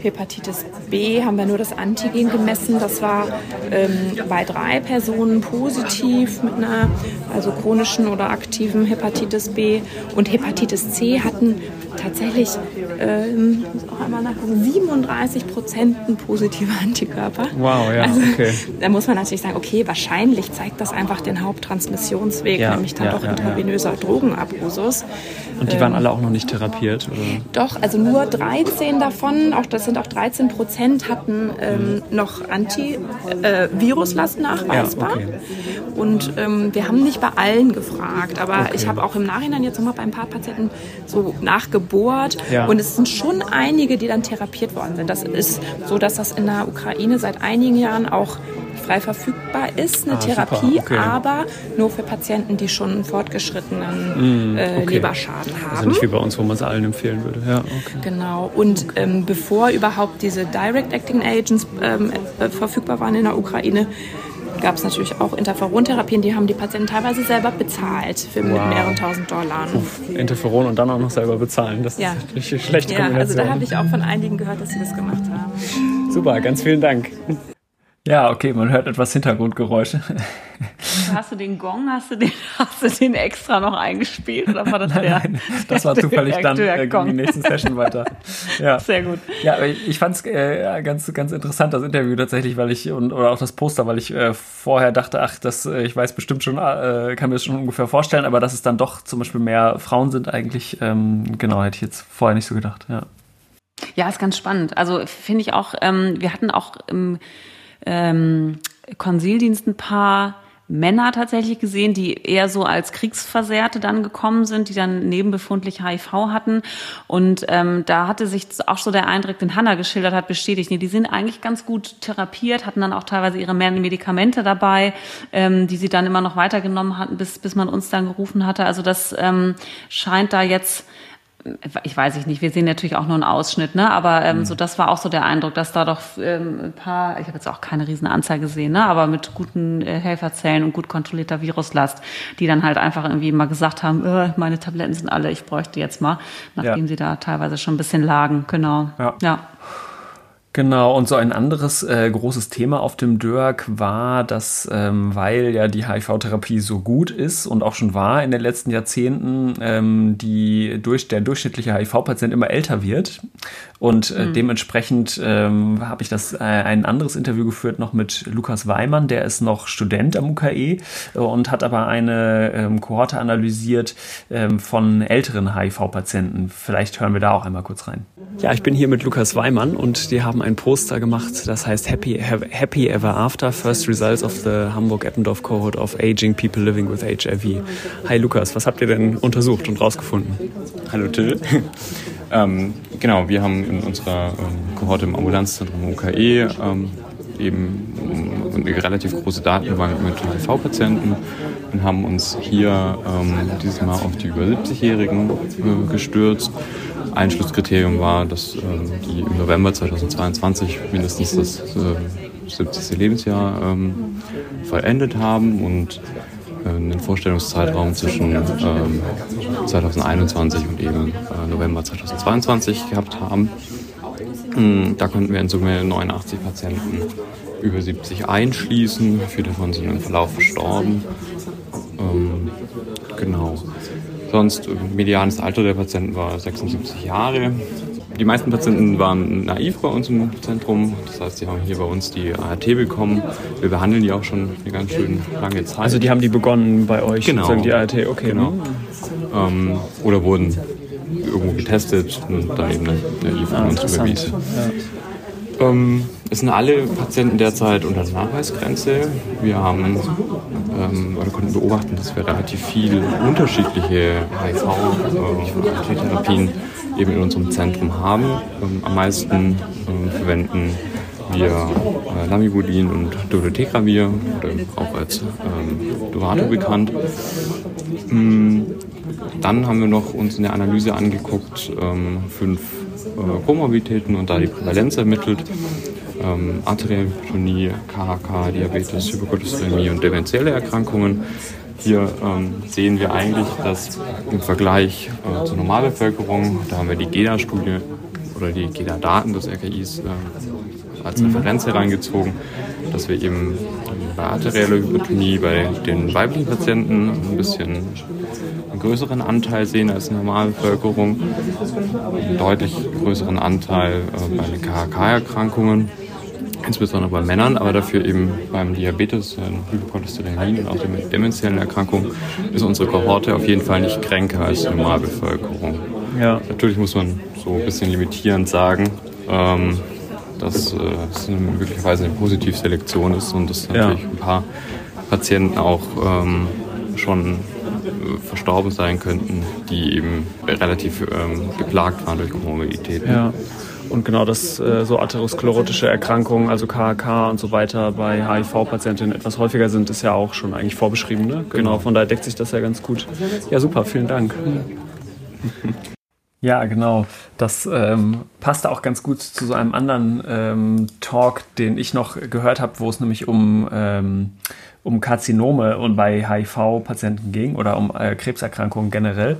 Hepatitis B haben wir nur das Antigen gemessen. Das war ähm, bei drei Personen positiv mit einer also chronischen oder aktiven Hepatitis B. Und Hepatitis C hatten tatsächlich, ähm, muss auch einmal nachgucken, 37 Prozent positive *laughs* Antikörper. Wow, ja, also, okay. *laughs* Da muss man natürlich sagen, okay, wahrscheinlich zeigt das einfach den Haupttransmissionsweg, ja, nämlich dann ja, doch ja, intravenöser. Drogenabusus. Und die waren ähm, alle auch noch nicht therapiert? Oder? Doch, also nur 13 davon, auch das sind auch 13 Prozent, hatten ähm, noch Antiviruslast äh, nachweisbar. Ja, okay. Und ähm, wir haben nicht bei allen gefragt, aber okay. ich habe auch im Nachhinein jetzt nochmal bei ein paar Patienten so nachgebohrt. Ja. Und es sind schon einige, die dann therapiert worden sind. Das ist so, dass das in der Ukraine seit einigen Jahren auch frei verfügbar ist, eine ah, Therapie, okay. aber nur für Patienten, die schon einen fortgeschrittenen mm, äh, okay. Leberschaden also haben. Also nicht wie bei uns, wo man es allen empfehlen würde. Ja, okay. Genau. Und ähm, bevor überhaupt diese Direct Acting Agents ähm, äh, verfügbar waren in der Ukraine, gab es natürlich auch Interferontherapien, die haben die Patienten teilweise selber bezahlt für wow. mit mehreren tausend Dollar. Uff, Interferon und dann auch noch selber bezahlen, das ja. ist richtig schlechte ja, Kombination. Also da habe ich auch von einigen gehört, dass sie das gemacht haben. Super, ganz vielen Dank. Ja, okay, man hört etwas Hintergrundgeräusche. Hast du den Gong, hast du den, *laughs* hast du den extra noch eingespielt oder war das nein, der? Nein, das war *laughs* zufällig dann der äh, die nächste Session weiter. Ja. Sehr gut. Ja, ich fand es äh, ganz, ganz interessant, das Interview tatsächlich, weil ich, und, oder auch das Poster, weil ich äh, vorher dachte, ach, das, äh, ich weiß bestimmt schon, äh, kann mir das schon ungefähr vorstellen, aber dass es dann doch zum Beispiel mehr Frauen sind eigentlich, ähm, genau, hätte ich jetzt vorher nicht so gedacht, ja. Ja, ist ganz spannend. Also finde ich auch, ähm, wir hatten auch im ähm, Konsildienst ein paar Männer tatsächlich gesehen, die eher so als Kriegsversehrte dann gekommen sind, die dann nebenbefundlich HIV hatten. Und ähm, da hatte sich auch so der Eindruck, den Hanna geschildert hat, bestätigt. Nee, die sind eigentlich ganz gut therapiert, hatten dann auch teilweise ihre Medikamente dabei, ähm, die sie dann immer noch weitergenommen hatten, bis, bis man uns dann gerufen hatte. Also das ähm, scheint da jetzt ich weiß ich nicht, wir sehen natürlich auch nur einen Ausschnitt, ne? aber ähm, mhm. so das war auch so der Eindruck, dass da doch ähm, ein paar, ich habe jetzt auch keine riesen Anzahl gesehen, ne? aber mit guten äh, Helferzellen und gut kontrollierter Viruslast, die dann halt einfach irgendwie mal gesagt haben, äh, meine Tabletten sind alle, ich bräuchte jetzt mal, nachdem ja. sie da teilweise schon ein bisschen lagen, genau. Ja. ja. Genau, und so ein anderes äh, großes Thema auf dem DÖRG war, dass, ähm, weil ja die HIV-Therapie so gut ist und auch schon war in den letzten Jahrzehnten, ähm, die durch, der durchschnittliche HIV-Patient immer älter wird. Und äh, mhm. dementsprechend ähm, habe ich das äh, ein anderes Interview geführt noch mit Lukas Weimann, der ist noch Student am UKE und hat aber eine ähm, Kohorte analysiert ähm, von älteren HIV-Patienten. Vielleicht hören wir da auch einmal kurz rein. Ja, ich bin hier mit Lukas Weimann und die haben ein Poster gemacht, das heißt Happy, Happy Ever After, First Results of the Hamburg-Eppendorf Cohort of Aging People Living with HIV. Hi Lukas, was habt ihr denn untersucht und rausgefunden? Hallo Till. *laughs* ähm, genau, wir haben in unserer ähm, Kohorte im Ambulanzzentrum UKE ähm, eben eine relativ große Datenbank mit HIV-Patienten und haben uns hier ähm, dieses Mal auf die über 70-Jährigen äh, gestürzt Einschlusskriterium war, dass äh, die im November 2022 mindestens das äh, 70. Lebensjahr ähm, vollendet haben und äh, einen Vorstellungszeitraum zwischen ähm, 2021 und eben äh, November 2022 gehabt haben. Ähm, da konnten wir in Summe 89 Patienten über 70 einschließen. Viele davon sind im Verlauf verstorben. Ähm, genau. Sonst, äh, medianes Alter der Patienten war 76 Jahre. Die meisten Patienten waren naiv bei uns im Zentrum. Das heißt, sie haben hier bei uns die ART bekommen. Wir behandeln die auch schon eine ganz schön lange Zeit. Also die haben die begonnen bei euch, genau. die ART, okay. Genau. Ähm, oder wurden irgendwo getestet und dann eben naiv von uns überwiesen. Ja. Ähm, es sind alle Patienten derzeit unter der Nachweisgrenze. Wir haben ähm, oder konnten beobachten, dass wir relativ viele unterschiedliche HIV-Therapien äh, eben in unserem Zentrum haben. Ähm, am meisten ähm, verwenden wir äh, Lamivudin und Dolutegravir oder auch als ähm, Dovato bekannt. Ähm, dann haben wir noch uns in der Analyse angeguckt, ähm, fünf äh, Komorbiditäten und da die Prävalenz ermittelt ähm, arterielle Hypertonie, KHK, Diabetes, Hypercholesterinämie und dementielle Erkrankungen. Hier ähm, sehen wir eigentlich, dass im Vergleich äh, zur Normalbevölkerung, da haben wir die GEDA-Studie oder die GEDA-Daten des RKIs äh, als Referenz herangezogen, dass wir eben bei arterieller Hypertonie bei den weiblichen Patienten ein bisschen größeren Anteil sehen als in der Normalbevölkerung, einen deutlich größeren Anteil äh, bei den KHK-Erkrankungen insbesondere bei Männern, aber dafür eben beim Diabetes, äh, Hypercholesterinämie und auch den dementiellen Erkrankungen ist unsere Kohorte auf jeden Fall nicht kränker als die Normalbevölkerung. Ja. Natürlich muss man so ein bisschen limitierend sagen, ähm, dass äh, es möglicherweise eine Positivselektion ist und dass natürlich ja. ein paar Patienten auch ähm, schon äh, verstorben sein könnten, die eben relativ ähm, geplagt waren durch Komorbiditäten. Ja. Und genau das äh, so atherosklerotische Erkrankungen, also KHK und so weiter bei HIV-Patientinnen etwas häufiger sind, ist ja auch schon eigentlich vorbeschrieben. Ne? Genau. genau, von daher deckt sich das ja ganz gut. Ja, super, vielen Dank. Ja, genau. Das ähm, passte auch ganz gut zu so einem anderen ähm, Talk, den ich noch gehört habe, wo es nämlich um ähm, um Karzinome und bei HIV-Patienten ging oder um äh, Krebserkrankungen generell.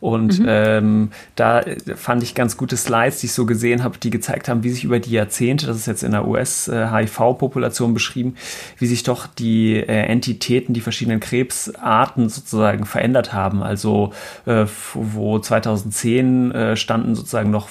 Und mhm. ähm, da fand ich ganz gute Slides, die ich so gesehen habe, die gezeigt haben, wie sich über die Jahrzehnte, das ist jetzt in der US-HIV-Population äh, beschrieben, wie sich doch die äh, Entitäten, die verschiedenen Krebsarten sozusagen verändert haben. Also äh, wo 2010 äh, standen sozusagen noch,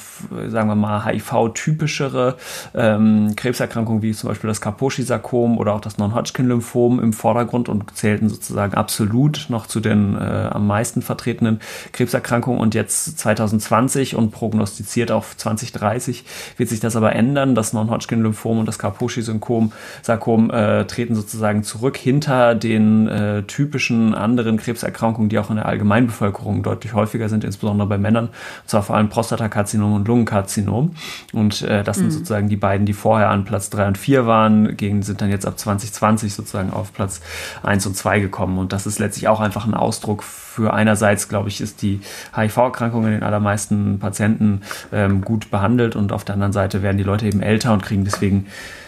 sagen wir mal, HIV-typischere ähm, Krebserkrankungen wie zum Beispiel das Kaposi-Sarkom oder auch das Non-Hodgkin-Lymphom im Vordergrund und zählten sozusagen absolut noch zu den äh, am meisten vertretenen Krebserkrankungen. Und jetzt 2020 und prognostiziert auf 2030 wird sich das aber ändern. Das Non-Hodgkin-Lymphom und das Kaposi-Sarkom äh, treten sozusagen zurück hinter den äh, typischen anderen Krebserkrankungen, die auch in der Allgemeinbevölkerung deutlich häufiger sind, insbesondere bei Männern, und zwar vor allem Prostatakarzinom und Lungenkarzinom. Und äh, das mhm. sind sozusagen die beiden, die vorher an Platz 3 und 4 waren, gegen, sind dann jetzt ab 2020 sozusagen auf Platz Platz 1 und 2 gekommen. Und das ist letztlich auch einfach ein Ausdruck für einerseits, glaube ich, ist die HIV-Erkrankung in den allermeisten Patienten ähm, gut behandelt und auf der anderen Seite werden die Leute eben älter und kriegen deswegen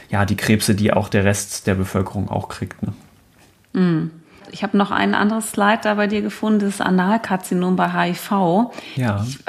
ja die Krebse, die auch der Rest der Bevölkerung auch kriegt. Ne? Mm. Ich habe noch ein anderes Slide da bei dir gefunden, das Analkarzinom bei HIV. Ja. Ich,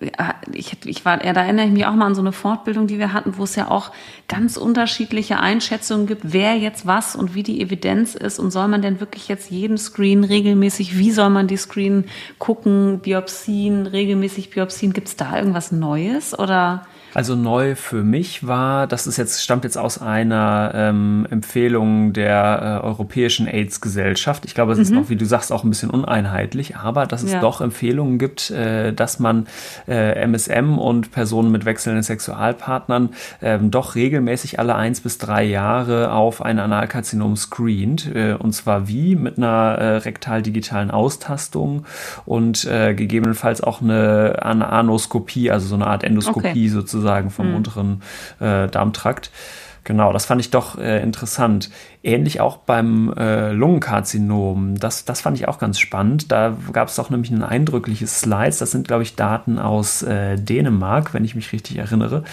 äh, ich, ich war, da erinnere ich mich auch mal an so eine Fortbildung, die wir hatten, wo es ja auch ganz unterschiedliche Einschätzungen gibt, wer jetzt was und wie die Evidenz ist und soll man denn wirklich jetzt jeden Screen regelmäßig, wie soll man die Screen gucken, Biopsien, regelmäßig Biopsien, gibt es da irgendwas Neues oder? Also neu für mich war, das ist jetzt, stammt jetzt aus einer ähm, Empfehlung der äh, Europäischen AIDS-Gesellschaft. Ich glaube, es mhm. ist noch, wie du sagst, auch ein bisschen uneinheitlich, aber dass es ja. doch Empfehlungen gibt, äh, dass man äh, MSM und Personen mit wechselnden Sexualpartnern ähm, doch regelmäßig alle eins bis drei Jahre auf ein Analkarzinom screent. Äh, und zwar wie? Mit einer äh, rektal-digitalen Austastung und äh, gegebenenfalls auch eine Anoskopie, also so eine Art Endoskopie okay. sozusagen sozusagen vom mhm. unteren äh, Darmtrakt. Genau, das fand ich doch äh, interessant. Ähnlich auch beim äh, Lungenkarzinom. Das, das fand ich auch ganz spannend. Da gab es doch nämlich ein eindrückliches Slides. Das sind, glaube ich, Daten aus äh, Dänemark, wenn ich mich richtig erinnere,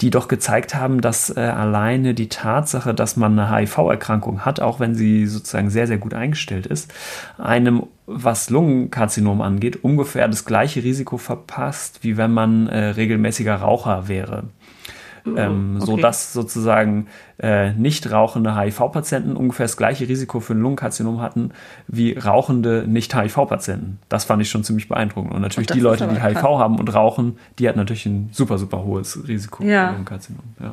die doch gezeigt haben, dass äh, alleine die Tatsache, dass man eine HIV-Erkrankung hat, auch wenn sie sozusagen sehr, sehr gut eingestellt ist, einem was Lungenkarzinom angeht, ungefähr das gleiche Risiko verpasst, wie wenn man äh, regelmäßiger Raucher wäre. Ähm, okay. So dass sozusagen äh, nicht rauchende HIV-Patienten ungefähr das gleiche Risiko für ein Lungenkarzinom hatten wie rauchende Nicht-HIV-Patienten. Das fand ich schon ziemlich beeindruckend. Und natürlich die Leute, die HIV haben und rauchen, die hatten natürlich ein super, super hohes Risiko ja. für Lungenkarzinom. Ja.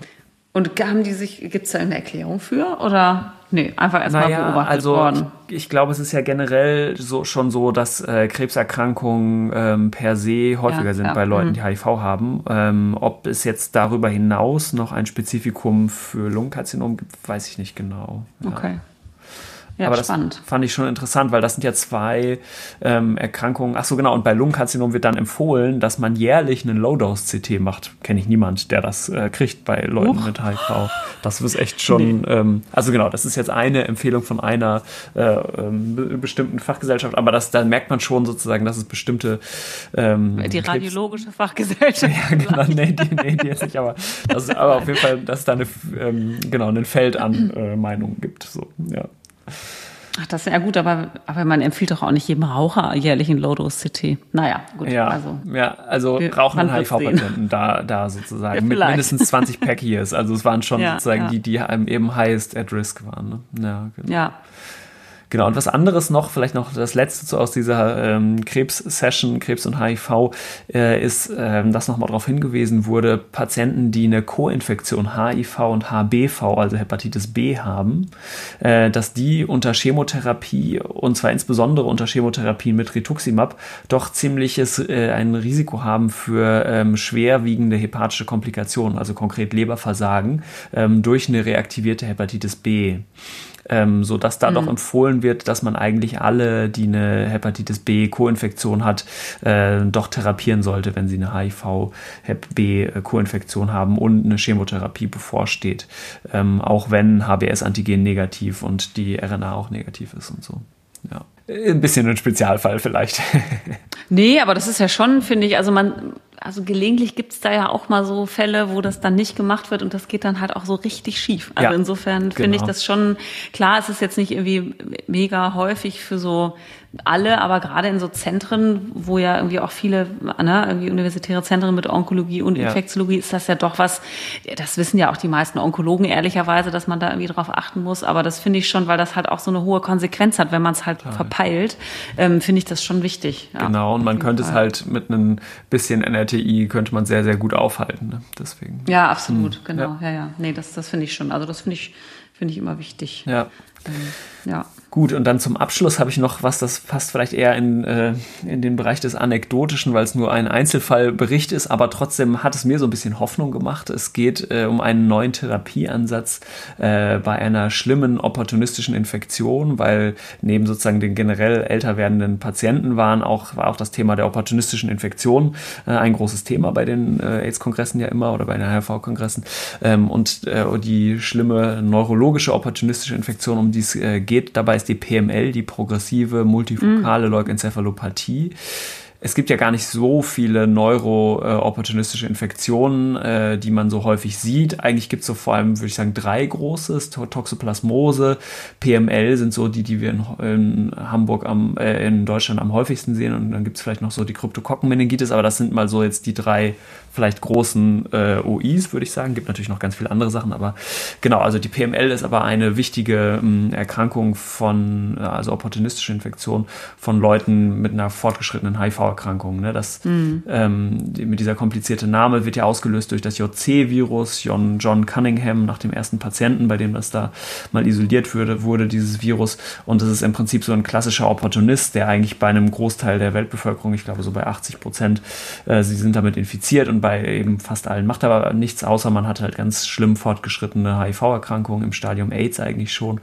Und haben die sich, gibt es da eine Erklärung für? Oder nee, einfach erstmal naja, beobachtet also worden? Ich, ich glaube, es ist ja generell so, schon so, dass äh, Krebserkrankungen ähm, per se häufiger ja, sind ja. bei Leuten, mhm. die HIV haben. Ähm, ob es jetzt darüber hinaus noch ein Spezifikum für Lungenkarzinom gibt, weiß ich nicht genau. Ja. Okay. Ja, Aber spannend. das fand ich schon interessant, weil das sind ja zwei ähm, Erkrankungen. Ach so, genau. Und bei Lungenkarzinom wird dann empfohlen, dass man jährlich einen Low-Dose-CT macht. Kenne ich niemand, der das äh, kriegt bei Leuten Uch. mit HIV. Das ist echt schon. Nee. Ähm, also genau, das ist jetzt eine Empfehlung von einer äh, ähm, bestimmten Fachgesellschaft. Aber das, da merkt man schon sozusagen, dass es bestimmte. Ähm, die radiologische Fachgesellschaft. *laughs* ja, genau. Nee, die, nee, die jetzt nicht. Aber, das ist, aber auf jeden Fall, dass es da eine, ähm, genau, ein Feld an äh, Meinungen gibt. So, ja. Ach, das ist ja gut, aber, aber man empfiehlt doch auch nicht jedem Raucher jährlich ein Low-Dose-CT. Naja, gut. Ja, also, ja, also rauchen HIV-Patienten da, da sozusagen ja, mit mindestens 20 Pack-Years. Also es waren schon ja, sozusagen ja. die, die eben highest at risk waren. Ne? Ja, genau. ja. Genau, und was anderes noch, vielleicht noch das letzte so aus dieser ähm, Krebs-Session, Krebs und HIV, äh, ist, ähm, dass nochmal darauf hingewiesen wurde, Patienten, die eine Co-Infektion HIV und HBV, also Hepatitis B haben, äh, dass die unter Chemotherapie und zwar insbesondere unter Chemotherapie mit Rituximab doch ziemliches äh, ein Risiko haben für ähm, schwerwiegende hepatische Komplikationen, also konkret Leberversagen ähm, durch eine reaktivierte Hepatitis B ähm, so dass da mhm. doch empfohlen wird, dass man eigentlich alle, die eine Hepatitis B Co-Infektion hat, äh, doch therapieren sollte, wenn sie eine HIV Hep B Co-Infektion haben und eine Chemotherapie bevorsteht, ähm, auch wenn HBS-Antigen negativ und die RNA auch negativ ist und so. Ja. Ein bisschen ein Spezialfall vielleicht. *laughs* nee, aber das ist ja schon, finde ich, also man, also gelegentlich gibt es da ja auch mal so Fälle, wo das dann nicht gemacht wird und das geht dann halt auch so richtig schief. Also ja, insofern genau. finde ich das schon, klar, es ist jetzt nicht irgendwie mega häufig für so alle, aber gerade in so Zentren, wo ja irgendwie auch viele, ne, irgendwie universitäre Zentren mit Onkologie und Infektiologie, ist das ja doch was, das wissen ja auch die meisten Onkologen ehrlicherweise, dass man da irgendwie drauf achten muss. Aber das finde ich schon, weil das halt auch so eine hohe Konsequenz hat, wenn man es halt Total. verpeilt, ähm, finde ich das schon wichtig. Ja, genau, und man könnte Fall. es halt mit einem bisschen NRTI könnte man sehr, sehr gut aufhalten. Ne? Deswegen. Ja, absolut, hm. genau. Ja. ja, ja. Nee, das, das finde ich schon. Also das finde ich, finde ich immer wichtig. Ja. Ähm, ja. Gut, und dann zum Abschluss habe ich noch was, das passt vielleicht eher in, äh, in den Bereich des Anekdotischen, weil es nur ein Einzelfallbericht ist, aber trotzdem hat es mir so ein bisschen Hoffnung gemacht. Es geht äh, um einen neuen Therapieansatz äh, bei einer schlimmen opportunistischen Infektion, weil neben sozusagen den generell älter werdenden Patienten waren auch, war auch das Thema der opportunistischen Infektion äh, ein großes Thema bei den äh, AIDS-Kongressen ja immer oder bei den HIV-Kongressen. Ähm, und äh, die schlimme neurologische opportunistische Infektion, um die es geht, dabei heißt die PML, die progressive multifokale. Leukenzephalopathie. Es gibt ja gar nicht so viele neuro-opportunistische Infektionen, äh, die man so häufig sieht. Eigentlich gibt es so vor allem, würde ich sagen, drei große. Toxoplasmose, PML sind so die, die wir in, in Hamburg am, äh, in Deutschland am häufigsten sehen. Und dann gibt es vielleicht noch so die Kryptokokkenmeningitis, aber das sind mal so jetzt die drei vielleicht großen äh, OIs, würde ich sagen. Gibt natürlich noch ganz viele andere Sachen, aber genau, also die PML ist aber eine wichtige ähm, Erkrankung von, äh, also opportunistische Infektion von Leuten mit einer fortgeschrittenen HIV-Erkrankung. Ne? Das mhm. ähm, die, mit dieser komplizierte Name wird ja ausgelöst durch das JC-Virus, John, John Cunningham, nach dem ersten Patienten, bei dem das da mal isoliert wurde, wurde dieses Virus. Und das ist im Prinzip so ein klassischer Opportunist, der eigentlich bei einem Großteil der Weltbevölkerung, ich glaube so bei 80 Prozent, äh, sie sind damit infiziert und bei eben fast allen. Macht aber nichts, außer man hat halt ganz schlimm fortgeschrittene HIV-Erkrankungen im Stadium AIDS eigentlich schon.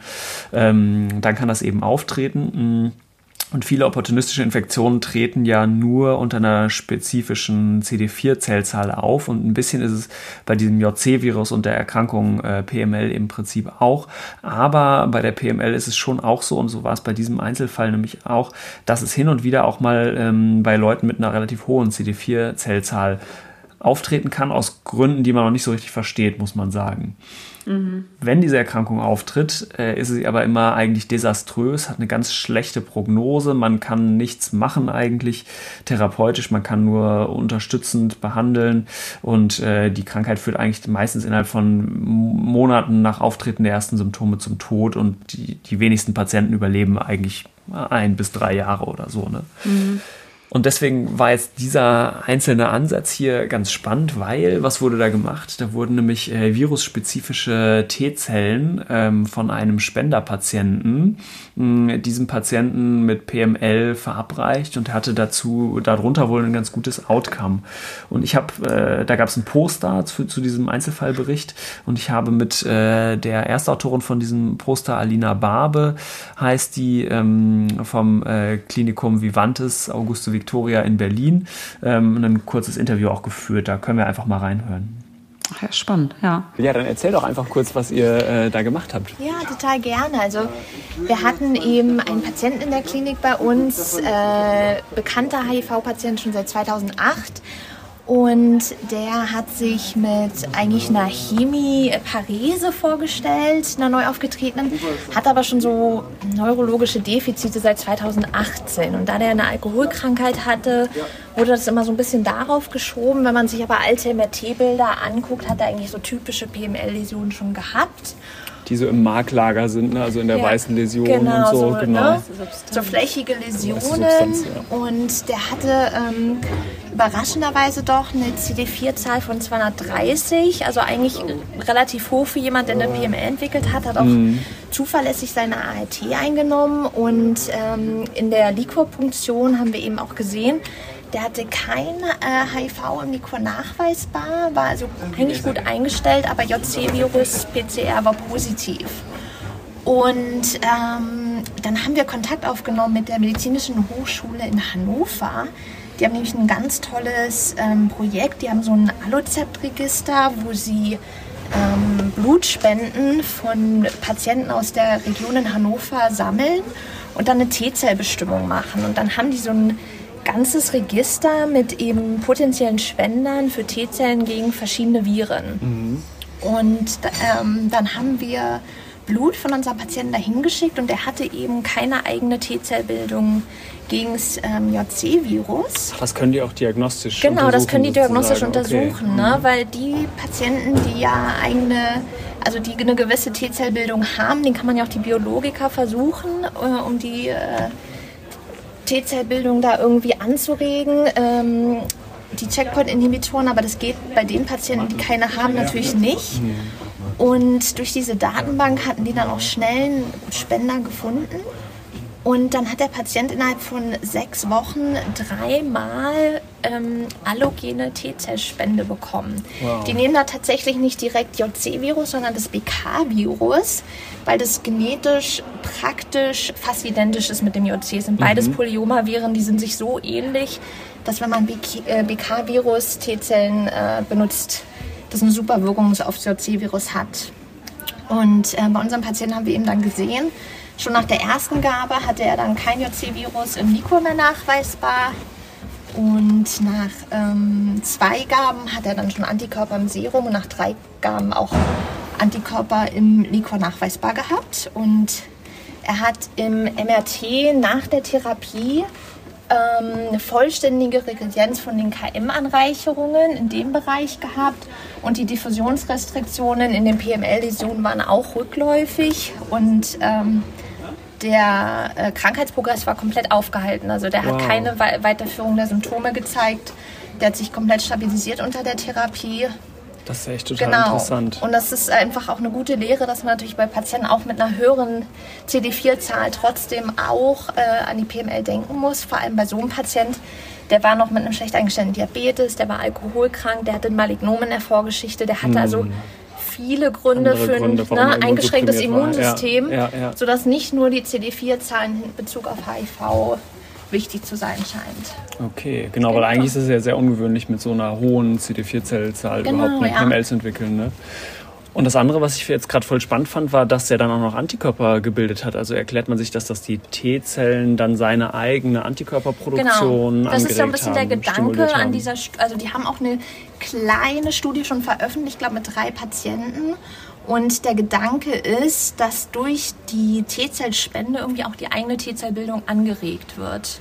Ähm, dann kann das eben auftreten. Mm. Und viele opportunistische Infektionen treten ja nur unter einer spezifischen CD4-Zellzahl auf. Und ein bisschen ist es bei diesem JC-Virus und der Erkrankung äh, PML im Prinzip auch. Aber bei der PML ist es schon auch so, und so war es bei diesem Einzelfall nämlich auch, dass es hin und wieder auch mal ähm, bei Leuten mit einer relativ hohen CD4-Zellzahl auftreten kann, aus Gründen, die man noch nicht so richtig versteht, muss man sagen. Mhm. Wenn diese Erkrankung auftritt, äh, ist sie aber immer eigentlich desaströs, hat eine ganz schlechte Prognose. Man kann nichts machen eigentlich therapeutisch, man kann nur unterstützend behandeln und äh, die Krankheit führt eigentlich meistens innerhalb von Monaten nach Auftreten der ersten Symptome zum Tod und die, die wenigsten Patienten überleben eigentlich ein bis drei Jahre oder so. Ne? Mhm. Und deswegen war jetzt dieser einzelne Ansatz hier ganz spannend, weil was wurde da gemacht? Da wurden nämlich äh, virusspezifische T-Zellen ähm, von einem Spenderpatienten mh, diesem Patienten mit PML verabreicht und hatte dazu darunter wohl ein ganz gutes Outcome. Und ich habe, äh, da gab es ein Poster zu, zu, diesem Einzelfallbericht und ich habe mit äh, der Erstautorin von diesem Poster, Alina Barbe, heißt die ähm, vom äh, Klinikum Vivantes, Augusto Victoria in Berlin ähm, ein kurzes Interview auch geführt. Da können wir einfach mal reinhören. Ach ja, spannend, ja. Ja, dann erzähl doch einfach kurz, was ihr äh, da gemacht habt. Ja, total gerne. Also wir hatten eben einen Patienten in der Klinik bei uns, äh, bekannter HIV-Patient schon seit 2008 und der hat sich mit eigentlich einer Chemie-Parese vorgestellt, einer neu aufgetretenen, hat aber schon so neurologische Defizite seit 2018. Und da der eine Alkoholkrankheit hatte, wurde das immer so ein bisschen darauf geschoben. Wenn man sich aber alte MRT-Bilder anguckt, hat er eigentlich so typische PML-Läsionen schon gehabt die so im Marklager sind, ne? also in der ja, weißen Läsion genau, und so. so genau. Ne? So flächige Läsionen. Substanz, ja. Und der hatte ähm, überraschenderweise doch eine CD4-Zahl von 230, also eigentlich relativ hoch für jemanden, der eine PML entwickelt hat, hat auch mhm. zuverlässig seine ART eingenommen und ähm, in der Liquorpunktion haben wir eben auch gesehen, der hatte kein äh, HIV im Liquor nachweisbar, war also eigentlich gut eingestellt, aber JC-Virus PCR war positiv. Und ähm, dann haben wir Kontakt aufgenommen mit der Medizinischen Hochschule in Hannover. Die haben nämlich ein ganz tolles ähm, Projekt. Die haben so ein Allozept-Register, wo sie ähm, Blutspenden von Patienten aus der Region in Hannover sammeln und dann eine T-Zellbestimmung machen. Und dann haben die so ein ganzes Register mit eben potenziellen Spendern für T-Zellen gegen verschiedene Viren. Mhm. Und ähm, dann haben wir Blut von unserem Patienten dahin geschickt und er hatte eben keine eigene T-Zellbildung gegen das ähm, JC-Virus. Das können die auch diagnostisch genau, untersuchen? Genau, das können die diagnostisch sozusagen. untersuchen, okay. ne? Mhm. weil die Patienten, die ja eigene, also die eine gewisse T-Zellbildung haben, den kann man ja auch die Biologiker versuchen, äh, um die äh, T-Zellbildung da irgendwie anzuregen. Ähm, die Checkpoint-Inhibitoren, aber das geht bei den Patienten, die keine haben, natürlich nicht. Und durch diese Datenbank hatten die dann auch schnell einen Spender gefunden. Und dann hat der Patient innerhalb von sechs Wochen dreimal ähm, allogene T-Zellspende bekommen. Wow. Die nehmen da tatsächlich nicht direkt JC-Virus, sondern das BK-Virus, weil das genetisch praktisch fast identisch ist mit dem JC. sind beides mhm. Polyomaviren, die sind sich so ähnlich, dass wenn man BK-Virus äh, T-Zellen äh, benutzt, das eine super Wirkung auf das JC-Virus hat. Und äh, bei unserem Patienten haben wir eben dann gesehen, schon nach der ersten Gabe hatte er dann kein JC-Virus im Liquor mehr nachweisbar. Und nach ähm, zwei Gaben hat er dann schon Antikörper im Serum und nach drei Gaben auch Antikörper im Liquor nachweisbar gehabt. Und er hat im MRT nach der Therapie ähm, eine vollständige Resilienz von den KM-Anreicherungen in dem Bereich gehabt und die Diffusionsrestriktionen in den PML-Läsionen waren auch rückläufig und ähm, der äh, Krankheitsprogress war komplett aufgehalten. Also der wow. hat keine Weiterführung der Symptome gezeigt. Der hat sich komplett stabilisiert unter der Therapie. Das ist echt total genau. interessant. Und das ist einfach auch eine gute Lehre, dass man natürlich bei Patienten auch mit einer höheren CD4-Zahl trotzdem auch äh, an die PML denken muss. Vor allem bei so einem Patient, der war noch mit einem schlecht eingestellten Diabetes, der war alkoholkrank, der hatte ein Malignom in der Vorgeschichte, der hatte hm. also viele Gründe Andere für ein Gründe, ne, eingeschränktes Immunsystem, ja, ja, ja. sodass nicht nur die CD4-Zahlen in Bezug auf HIV wichtig zu sein scheint. Okay, genau, weil eigentlich ist es ja sehr ungewöhnlich, mit so einer hohen CD4-Zellzahl genau, überhaupt eine. PML zu entwickeln. Ne? Und das andere, was ich jetzt gerade voll spannend fand, war, dass er dann auch noch Antikörper gebildet hat. Also erklärt man sich das, dass die T-Zellen dann seine eigene Antikörperproduktion genau. Das ist ja ein bisschen haben, der Gedanke an dieser, also die haben auch eine kleine Studie schon veröffentlicht, glaube mit drei Patienten. Und der Gedanke ist, dass durch die T-Zellspende irgendwie auch die eigene T-Zellbildung angeregt wird.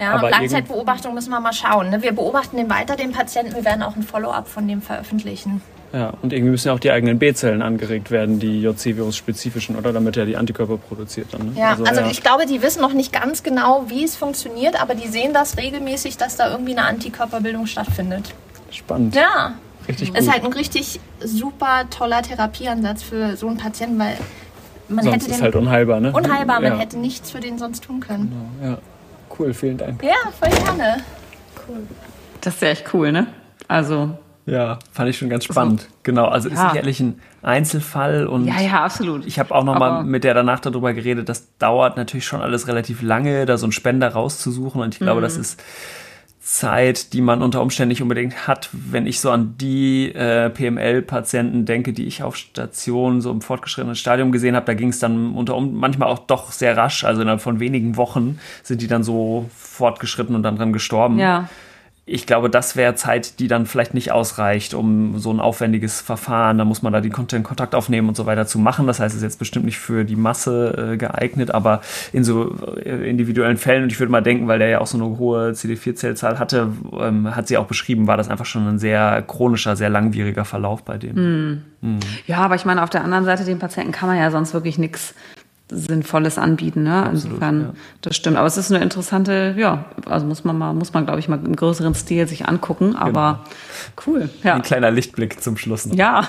Ja, Aber Langzeitbeobachtung müssen wir mal schauen. Ne? Wir beobachten den weiter, den Patienten. Wir werden auch ein Follow-up von dem veröffentlichen. Ja, und irgendwie müssen ja auch die eigenen B-Zellen angeregt werden, die JC-Virus-spezifischen, oder? Damit er die Antikörper produziert dann. Ne? Ja, also, also ja. ich glaube, die wissen noch nicht ganz genau, wie es funktioniert, aber die sehen das regelmäßig, dass da irgendwie eine Antikörperbildung stattfindet. Spannend. Ja. Richtig gut. Ist halt ein richtig super toller Therapieansatz für so einen Patienten, weil man sonst hätte den ist halt unheilbar, ne? Unheilbar, man hätte nichts für den sonst tun können. Genau, ja. Cool, vielen Dank. Ja, voll gerne. Cool. Das ist ja echt cool, ne? Also ja, fand ich schon ganz spannend. Genau, also ja. ist sicherlich ein Einzelfall und ja, ja, absolut. Ich habe auch noch Aber mal mit der danach darüber geredet. Das dauert natürlich schon alles relativ lange, da so einen Spender rauszusuchen und ich glaube, mhm. das ist Zeit, die man unter Umständen nicht unbedingt hat. Wenn ich so an die äh, PML-Patienten denke, die ich auf Station so im fortgeschrittenen Stadium gesehen habe, da ging es dann unter um manchmal auch doch sehr rasch. Also innerhalb von wenigen Wochen sind die dann so fortgeschritten und dann dran gestorben. Ja ich glaube, das wäre Zeit, die dann vielleicht nicht ausreicht, um so ein aufwendiges Verfahren, da muss man da den Kontakt aufnehmen und so weiter zu machen. Das heißt, es ist jetzt bestimmt nicht für die Masse äh, geeignet, aber in so äh, individuellen Fällen, und ich würde mal denken, weil der ja auch so eine hohe CD4-Zellzahl hatte, ähm, hat sie auch beschrieben, war das einfach schon ein sehr chronischer, sehr langwieriger Verlauf bei dem. Mm. Mm. Ja, aber ich meine, auf der anderen Seite, den Patienten kann man ja sonst wirklich nichts Sinnvolles anbieten. Ne? Absolut, Insofern, ja. das stimmt. Aber es ist eine interessante, ja, also muss man mal, muss man, glaube ich, mal im größeren Stil sich angucken. Aber genau. cool. Ja. Ein kleiner Lichtblick zum Schluss. Noch. Ja. *laughs* *laughs*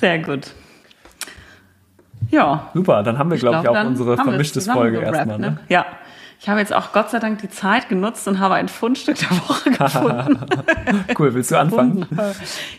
Sehr gut. Ja. Super, dann haben wir, glaube ich, auch unsere vermischtes Folge erstmal. Ne? Ja. Ich habe jetzt auch Gott sei Dank die Zeit genutzt und habe ein Fundstück der Woche gefunden. *laughs* cool, willst du anfangen?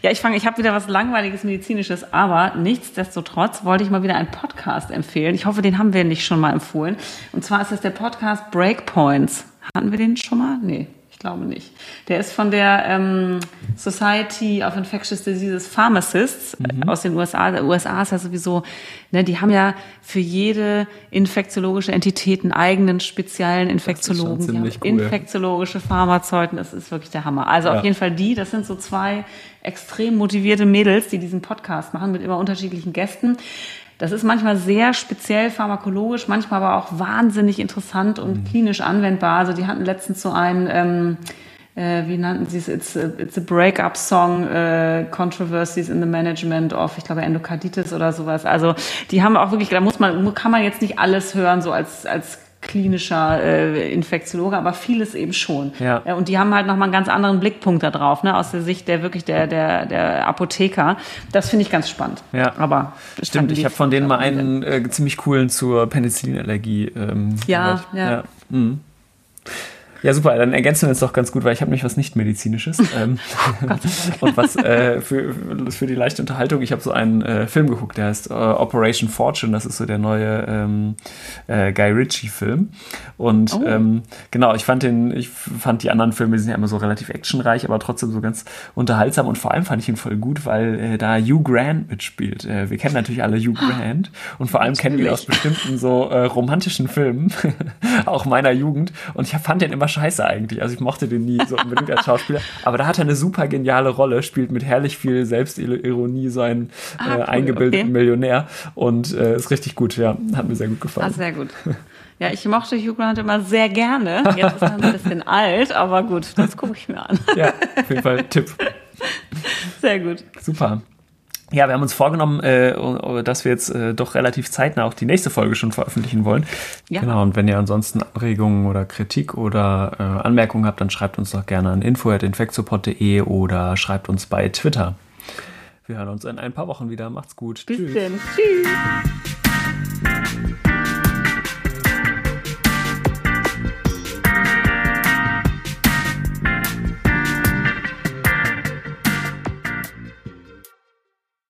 Ja, ich fange, ich habe wieder was langweiliges medizinisches, aber nichtsdestotrotz wollte ich mal wieder einen Podcast empfehlen. Ich hoffe, den haben wir nicht schon mal empfohlen. Und zwar ist das der Podcast Breakpoints. Hatten wir den schon mal? Nee Ich glaube nicht. Der ist von der ähm, Society of Infectious Diseases Pharmacists mhm. aus den USA. Der USA ist ja sowieso, ne, die haben ja für jede infektiologische Entität einen eigenen speziellen Infektiologen. Die haben cool. infektiologische Pharmazeuten. Das ist wirklich der Hammer. Also ja. auf jeden Fall die, das sind so zwei extrem motivierte Mädels, die diesen Podcast machen mit immer unterschiedlichen Gästen. Das ist manchmal sehr speziell pharmakologisch, manchmal aber auch wahnsinnig interessant und mhm. klinisch anwendbar. Also die hatten letztens so einen, ähm, äh, wie nannten sie es, It's a, it's a Breakup Song, äh, Controversies in the Management of, ich glaube, Endokarditis oder sowas. Also die haben auch wirklich, da muss man, kann man jetzt nicht alles hören, so als, als klinischer äh, Infektiologe, aber vieles eben schon. Ja. Äh, und die haben halt nochmal einen ganz anderen Blickpunkt da drauf, ne, aus der Sicht der wirklich der, der, der Apotheker. Das finde ich ganz spannend. Ja, aber stimmt. Ich habe von denen mal einen äh, ziemlich coolen zur Penicillinallergie ähm, ja, gehört. Ja, ja. Mhm. Ja, super, dann ergänzen wir uns doch ganz gut, weil ich habe nämlich was nicht-medizinisches. *laughs* ähm, *laughs* und was äh, für, für die leichte Unterhaltung, ich habe so einen äh, Film geguckt, der heißt äh, Operation Fortune, das ist so der neue ähm, äh, Guy Ritchie-Film. Und oh. ähm, genau, ich fand den, ich fand die anderen Filme, die sind ja immer so relativ actionreich, aber trotzdem so ganz unterhaltsam. Und vor allem fand ich ihn voll gut, weil äh, da Hugh Grant mitspielt. Äh, wir kennen natürlich alle Hugh *gasps* Grant und vor allem natürlich. kennen wir aus bestimmten so romantischen Filmen, *laughs* auch meiner Jugend. Und ich fand den immer scheiße eigentlich. Also ich mochte den nie so unbedingt als Schauspieler. Aber da hat er eine super geniale Rolle, spielt mit herrlich viel Selbstironie so einen ah, äh, cool, eingebildeten okay. Millionär und äh, ist richtig gut, ja. Hat mir sehr gut gefallen. Ah, sehr gut. *laughs* Ja, ich mochte Hugh Grant immer sehr gerne. Jetzt ist er ein bisschen *laughs* alt, aber gut, das gucke ich mir an. Ja, auf jeden Fall Tipp. Sehr gut. Super. Ja, wir haben uns vorgenommen, äh, dass wir jetzt äh, doch relativ zeitnah auch die nächste Folge schon veröffentlichen wollen. Ja. Genau, und wenn ihr ansonsten Anregungen oder Kritik oder äh, Anmerkungen habt, dann schreibt uns doch gerne an info.infectsupport.de oder schreibt uns bei Twitter. Wir hören uns in ein paar Wochen wieder. Macht's gut. Bis Tschüss. Denn. Tschüss.